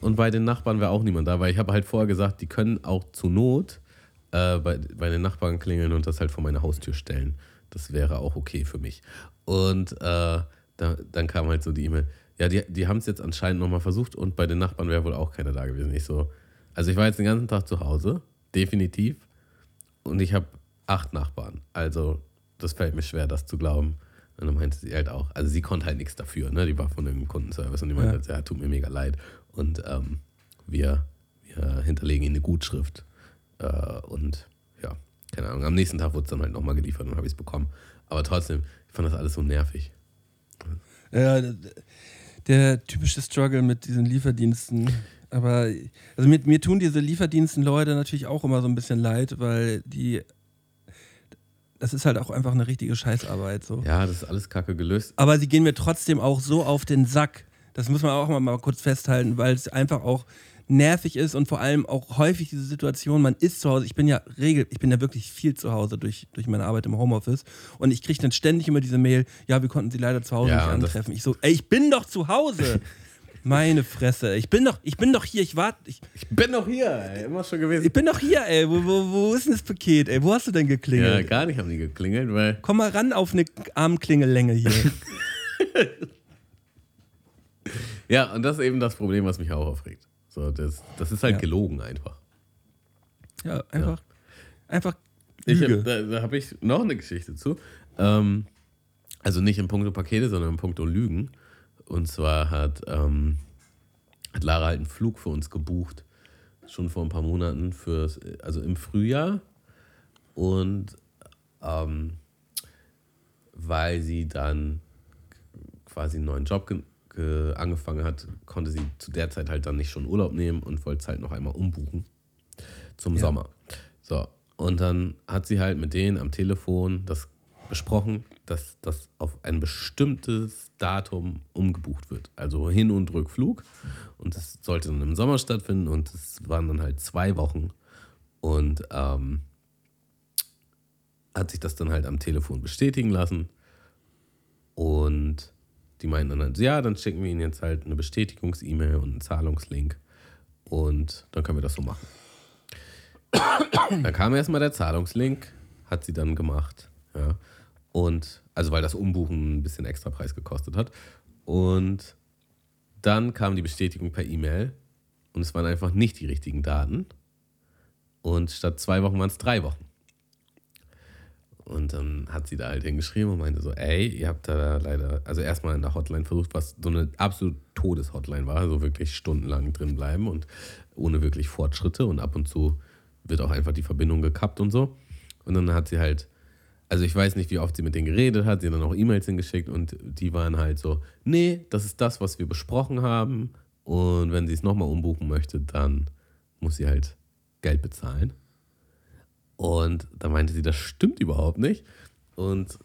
und bei den Nachbarn war auch niemand da, weil ich habe halt vorher gesagt, die können auch zur Not äh, bei, bei den Nachbarn klingeln und das halt vor meine Haustür stellen. Das wäre auch okay für mich. Und äh, da, dann kam halt so die E-Mail. Ja, die, die haben es jetzt anscheinend nochmal versucht und bei den Nachbarn wäre wohl auch keiner da gewesen. Ich so, also ich war jetzt den ganzen Tag zu Hause, definitiv. Und ich habe acht Nachbarn. Also das fällt mir schwer, das zu glauben. Und dann meinte sie halt auch, also sie konnte halt nichts dafür, ne? Die war von einem Kundenservice und die meinte, Ja. halt, ja, tut mir mega leid. Und ähm, wir, wir hinterlegen ihnen eine Gutschrift. Äh, und ja, keine Ahnung. Am nächsten Tag wurde es dann halt nochmal geliefert und habe ich es bekommen. Aber trotzdem, ich fand das alles so nervig. Ja, der typische Struggle mit diesen Lieferdiensten. Aber also mir, mir tun diese Lieferdiensten-Leute natürlich auch immer so ein bisschen leid, weil die. Das ist halt auch einfach eine richtige Scheißarbeit. So. Ja, das ist alles kacke gelöst. Aber sie gehen mir trotzdem auch so auf den Sack. Das muss man auch mal, mal kurz festhalten, weil es einfach auch nervig ist und vor allem auch häufig diese Situation, man ist zu Hause, ich bin ja regel, ich bin ja wirklich viel zu Hause durch, durch meine Arbeit im Homeoffice und ich kriege dann ständig immer diese Mail, ja, wir konnten sie leider zu Hause Ja, nicht antreffen. Ich so, ey, ich bin doch zu Hause. Meine Fresse, ich bin doch, ich bin doch hier, ich warte, ich, Ich bin noch hier, ey, immer schon gewesen. ich bin doch hier, ey. Wo, wo, wo ist denn das Paket, ey? Wo hast du denn Ja, geklingelt? gar nicht haben die geklingelt, weil Komm mal ran auf eine Armklingellänge hier. Ja, und das ist eben das Problem, was mich auch aufregt. So, das, das ist halt Ja. gelogen einfach. Ja, einfach, einfach Ich Lüge. hab, da da habe ich noch eine Geschichte zu. Ähm, also nicht in puncto Pakete, sondern in puncto Lügen. Und zwar hat, ähm, hat Lara halt einen Flug für uns gebucht. Schon vor ein paar Monaten, fürs, also im Frühjahr. Und ähm, weil sie dann quasi einen neuen Job ge ge angefangen hat, konnte sie zu der Zeit halt dann nicht schon Urlaub nehmen und wollte es halt noch einmal umbuchen zum Ja. Sommer. So, und dann hat sie halt mit denen am Telefon das besprochen, dass das auf ein bestimmtes Datum umgebucht wird. Also Hin- und Rückflug. Und das sollte dann im Sommer stattfinden und es waren dann halt zwei Wochen. Und ähm, hat sich das dann halt am Telefon bestätigen lassen. Und die meinten dann halt, ja, dann schicken wir ihnen jetzt halt eine Bestätigungs-E-Mail und einen Zahlungslink. Und dann können wir das so machen. dann kam erstmal der Zahlungslink, hat sie dann gemacht. Ja. Und, also weil das Umbuchen ein bisschen extra Preis gekostet hat. Und dann kam die Bestätigung per E-Mail und es waren einfach nicht die richtigen Daten. Und statt zwei Wochen waren es drei Wochen. Und dann hat sie da halt hingeschrieben und meinte so, ey, ihr habt da leider, also erstmal in der Hotline versucht, was so eine absolut Todeshotline war, also wirklich stundenlang drin bleiben und ohne wirklich Fortschritte und ab und zu wird auch einfach die Verbindung gekappt und so. Und dann hat sie halt, also ich weiß nicht, wie oft sie mit denen geredet hat, sie hat dann auch E-Mails hingeschickt und die waren halt so, nee, das ist das, was wir besprochen haben und wenn sie es nochmal umbuchen möchte, dann muss sie halt Geld bezahlen. Und da meinte sie, das stimmt überhaupt nicht. Und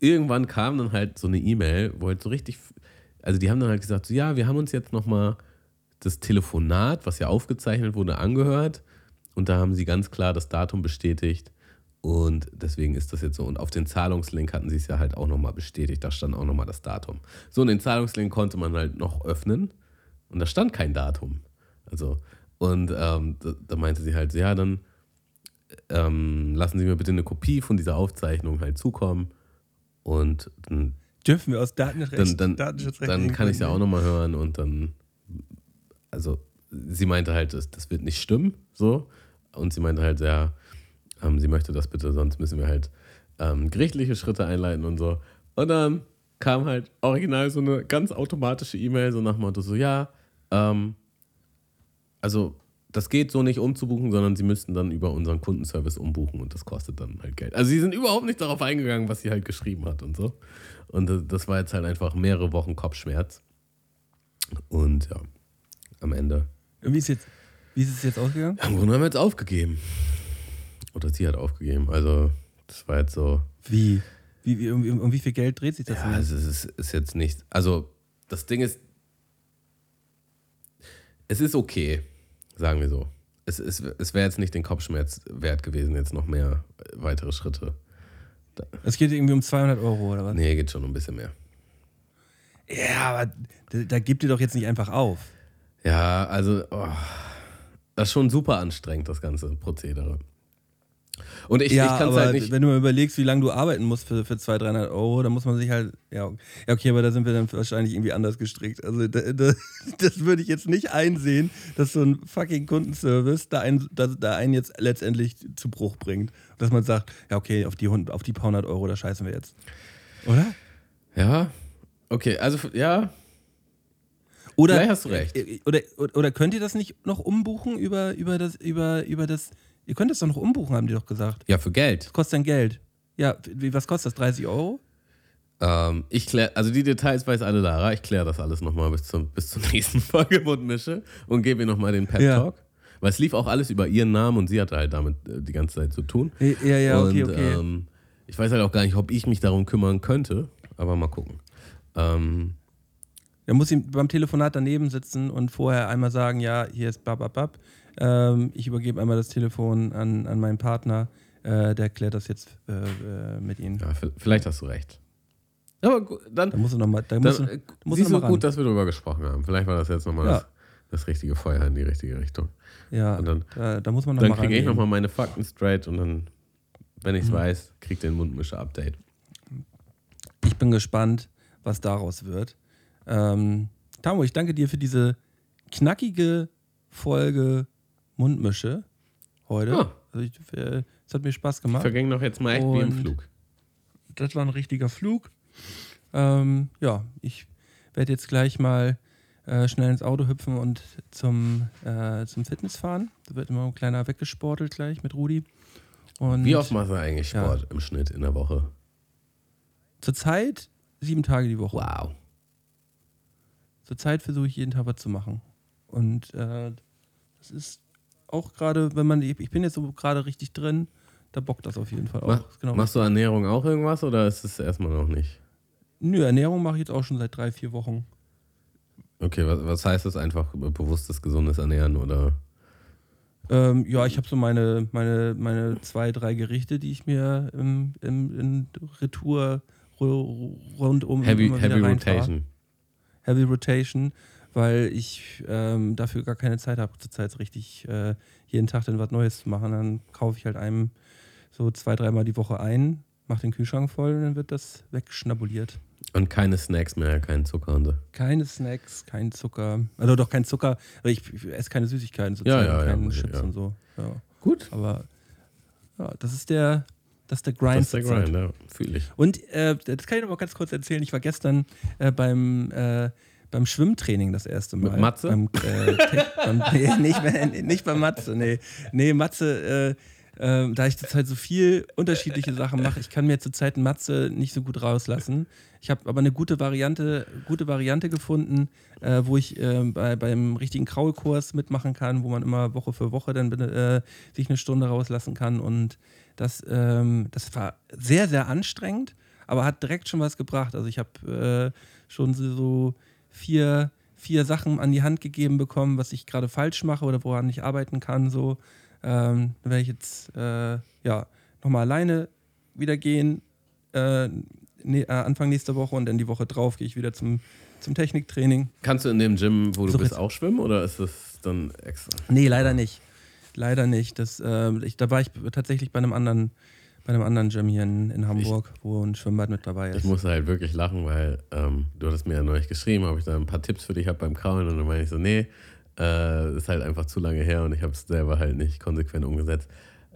irgendwann kam dann halt so eine E-Mail, wo halt so richtig, also die haben dann halt gesagt, so, ja, wir haben uns jetzt nochmal das Telefonat, was ja aufgezeichnet wurde, angehört. Und da haben sie ganz klar das Datum bestätigt. Und deswegen ist das jetzt so. Und auf den Zahlungslink hatten sie es ja halt auch nochmal bestätigt. Da stand auch nochmal das Datum. So, und den Zahlungslink konnte man halt noch öffnen. Und da stand kein Datum. Also, und ähm, da, da meinte sie halt, ja, dann ähm, lassen Sie mir bitte eine Kopie von dieser Aufzeichnung halt zukommen und dann dürfen wir aus Datenrecht, dann, dann, dann kann ich es ja auch nochmal hören und dann also sie meinte halt, das, das wird nicht stimmen so und sie meinte halt, ja, ähm, sie möchte das bitte, sonst müssen wir halt ähm, gerichtliche Schritte einleiten und so und dann kam halt original so eine ganz automatische E-Mail so nach dem Motto so, ja, ähm, also das geht so nicht umzubuchen, sondern sie müssten dann über unseren Kundenservice umbuchen und das kostet dann halt Geld. Also sie sind überhaupt nicht darauf eingegangen, was sie halt geschrieben hat und so. Und das war jetzt halt einfach mehrere Wochen Kopfschmerz. Und ja, am Ende. Und wie ist, jetzt, wie ist es jetzt ausgegangen? Im Grunde haben wir jetzt aufgegeben. Oder sie hat aufgegeben. Also, das war jetzt so. Wie? wie, wie um, um, wie viel Geld dreht sich das? Ja, also es ist, ist jetzt nicht. Also, das Ding ist. Es ist okay Sagen wir so. Es, es, es wäre jetzt nicht den Kopfschmerz wert gewesen, jetzt noch mehr weitere Schritte. Es geht irgendwie um 200 Euro oder was? Nee, geht schon um ein bisschen mehr. Ja, aber da, da gibt ihr doch jetzt nicht einfach auf. Ja, also, oh, das ist schon super anstrengend, das ganze Prozedere. Und ich, ja, ich kann es halt nicht. Wenn du mal überlegst, wie lange du arbeiten musst für, für 200, 300 Euro, dann muss man sich halt. Ja, okay, aber da sind wir dann wahrscheinlich irgendwie anders gestrickt. Also, da, da, das würde ich jetzt nicht einsehen, dass so ein fucking Kundenservice da einen, da, da einen jetzt letztendlich zu Bruch bringt. Dass man sagt, ja, okay, auf die, auf die paar hundert Euro, da scheißen wir jetzt. Oder? Ja, okay, also, ja. Oder, Vielleicht hast du recht. Äh, oder, oder, oder könnt ihr das nicht noch umbuchen über, über das, über, über das Ihr könnt es doch noch umbuchen, haben die doch gesagt. Ja, für Geld. Das kostet dann Geld. Ja, wie, was kostet das? 30 Euro? Ähm, ich klär, also die Details weiß alle Lara. Ich kläre das alles nochmal bis, zum, bis zur nächsten Folge Mundmische und gebe ihr nochmal den Pet Talk. Ja. Weil es lief auch alles über ihren Namen und sie hatte halt damit äh, die ganze Zeit zu tun. Ja, ja, okay, und, okay. Ähm, ich weiß halt auch gar nicht, ob ich mich darum kümmern könnte, aber mal gucken. Ähm, er muss ihm beim Telefonat daneben sitzen und vorher einmal sagen, ja, hier ist bababab. Ähm, ich übergebe einmal das Telefon an, an meinen Partner. Äh, der klärt das jetzt äh, äh mit Ihnen. Ja, vielleicht hast du recht. Aber gut, dann. Da musst du nochmal. Da musst dann, du, siehst du gut, dass wir darüber gesprochen haben. Vielleicht war das jetzt nochmal ja. das, das richtige Feuer in die richtige Richtung. Ja, und dann, da, da muss man nochmal Dann kriege ich nochmal meine Fakten straight und dann, wenn ich es mhm. weiß, kriegt den Mundmischer-Update. Ich bin gespannt, was daraus wird. Ähm, Tamo, ich danke dir für diese knackige Folge Mundmische heute. Oh. Also ich, äh, es hat mir Spaß gemacht. Verging doch jetzt mal echt Und wie im Flug. Das war ein richtiger Flug. Ähm, ja, ich werde jetzt gleich mal äh, schnell ins Auto hüpfen und zum, äh, zum Fitness fahren. Da wird immer ein kleiner weggesportelt gleich mit Rudi. Und, wie oft machst du eigentlich Sport ja. im Schnitt in der Woche? Zurzeit sieben Tage die Woche. Wow. Zurzeit versuche ich jeden Tag was zu machen. Und äh, das ist auch gerade, wenn man, ich bin jetzt so gerade richtig drin, da bockt das auf jeden Fall auch. Mach, genau machst du Ernährung auch irgendwas oder ist es erstmal noch nicht? Nö, Ernährung mache ich jetzt auch schon seit drei, vier Wochen. Okay, was, was heißt das einfach bewusstes, gesundes Ernähren oder? Ähm, ja, ich habe so meine, meine, meine zwei, drei Gerichte, die ich mir im, im, in Retour rundum Heavy, heavy. Rotation. Heavy Rotation, weil ich ähm, dafür gar keine Zeit habe, zurzeit richtig äh, jeden Tag dann was Neues zu machen. Dann kaufe ich halt einem so zwei, dreimal die Woche ein, mache den Kühlschrank voll und dann wird das wegschnabuliert. Und keine Snacks mehr, kein Zucker und so. Keine Snacks, kein Zucker. Also doch kein Zucker, aber ich, ich esse keine Süßigkeiten Ja, sozusagen, ja, ja, keine okay, Chips ja. und so. Ja. Gut. Aber ja, das ist der, das ist der Grind. Das ist der. Grind, ja. Fühle ich. Und äh, das kann ich noch mal ganz kurz erzählen. Ich war gestern äh, beim, äh, beim Schwimmtraining das erste Mal. Mit Matze? Beim, äh, beim, nee, nicht, bei- nicht bei Matze, nee. Nee, Matze, äh, äh, da ich zurzeit so viel unterschiedliche Sachen mache, ich kann mir zurzeit Matze nicht so gut rauslassen. Ich habe aber eine gute Variante, gute Variante gefunden, äh, wo ich äh, bei, beim richtigen Kraulkurs mitmachen kann, wo man immer Woche für Woche dann äh, sich eine Stunde rauslassen kann. Und das, ähm, das war sehr, sehr anstrengend, aber hat direkt schon was gebracht. Also ich habe schon so vier, vier Sachen an die Hand gegeben bekommen, was ich gerade falsch mache oder woran ich arbeiten kann. So ähm, dann werde ich jetzt äh, ja nochmal alleine wieder gehen. Äh, ne, äh, Anfang nächster Woche und dann die Woche drauf gehe ich wieder zum, zum Techniktraining. Kannst du in dem Gym, wo du So bist, auch schwimmen oder ist das dann extra? Nee, leider nicht. Leider nicht. Das, äh, ich, da war ich tatsächlich bei einem anderen, bei einem anderen Gym hier in, in Hamburg, wo ein Schwimmbad mit dabei Ich ist. musste halt wirklich lachen, weil ähm, du hattest mir ja neulich geschrieben, ob ich da ein paar Tipps für dich habe beim Kraulen und dann meine ich so, nee, äh, ist halt einfach zu lange her und ich habe es selber halt nicht konsequent umgesetzt.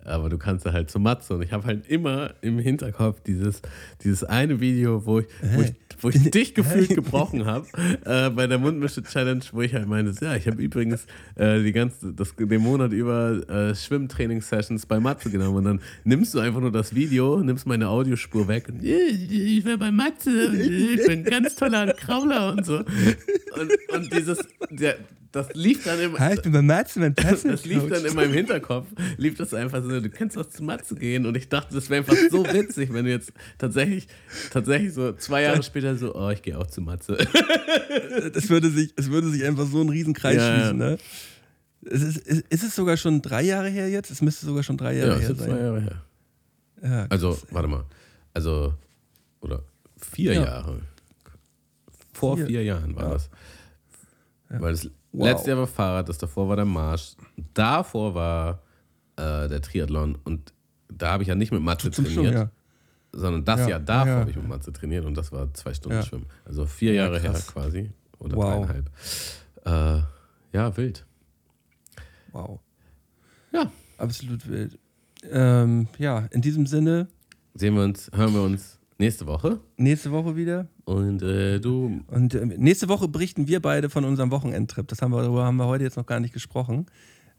Aber du kannst da halt zur Matze. Und ich habe halt immer im Hinterkopf dieses, dieses eine Video, wo ich, wo ich, wo ich dich gefühlt gebrochen habe äh, bei der Mundmische-Challenge, wo ich halt meinte, ja, ich habe übrigens äh, die ganze, das, den Monat über äh, Schwimmtraining-Sessions bei Matze genommen. Und dann nimmst du einfach nur das Video, nimmst meine Audiospur weg und "Ja, ich war bei Matze ich bin ein ganz toller Krauler und so. Und, und dieses, der, das lief dann im, Hi, ich bin bei Matze, mein das lief dann in meinem Hinterkopf, lief das einfach so, du kannst doch zu Matze gehen und ich dachte, das wäre einfach so witzig, wenn du jetzt tatsächlich, tatsächlich so zwei Jahre später so, oh, ich gehe auch zu Matze. Es würde sich, es würde sich einfach so ein Riesenkreis Ja, schließen, ne? Es ist, ist, ist es sogar schon drei Jahre her jetzt? Es müsste sogar schon drei Jahre Ja, das her sein. zwei Jahre her. Ja, Also, warte mal. Also, oder vier Ja. Jahre. Vor vier, Vier. Jahren war das. Weil das Wow. letzte Jahr war Fahrrad, das davor war der Marsch, davor war äh, der Triathlon und da habe ich ja nicht mit Matze trainiert, Schwimmen, ja. sondern das Ja, Jahr davor ja, habe ich mit Matze trainiert und das war zwei Stunden. Schwimmen. Also vier Ja, Jahre her quasi oder Wow. dreieinhalb. Äh, ja, wild. Wow. Ja. Absolut wild. Ähm, ja, in diesem Sinne, Sehen wir uns, hören wir uns nächste Woche nächste Woche wieder. und äh, du Und äh, nächste Woche berichten wir beide von unserem Wochenendtrip. Das haben wir, darüber haben wir heute jetzt noch gar nicht gesprochen.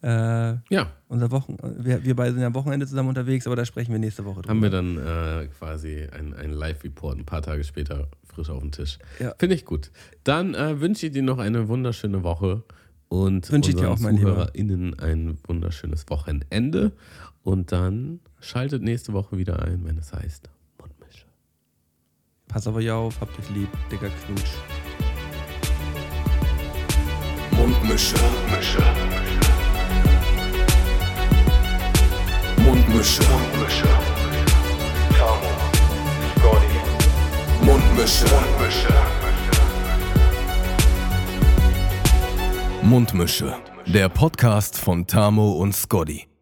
Äh, ja, unser Wochen, wir, wir beide sind ja am Wochenende zusammen unterwegs, aber da sprechen wir nächste Woche drüber. haben wir dann äh, quasi ein, ein Live-Report ein paar Tage später frisch auf dem Tisch. Ja. Finde ich gut. Dann äh, wünsche ich dir noch eine wunderschöne Woche und Wünsche ich dir auch, mein Lieber. ZuhörerInnen ein wunderschönes Wochenende. Und dann schaltet nächste Woche wieder ein, wenn es heißt. Pass auf euch auf, habt euch lieb, dicker Knutsch. Mundmische. Mundmische. Mundmische. Tamo, Scotty, Mundmische. Mundmische. Der Podcast von Tamo und Scotty.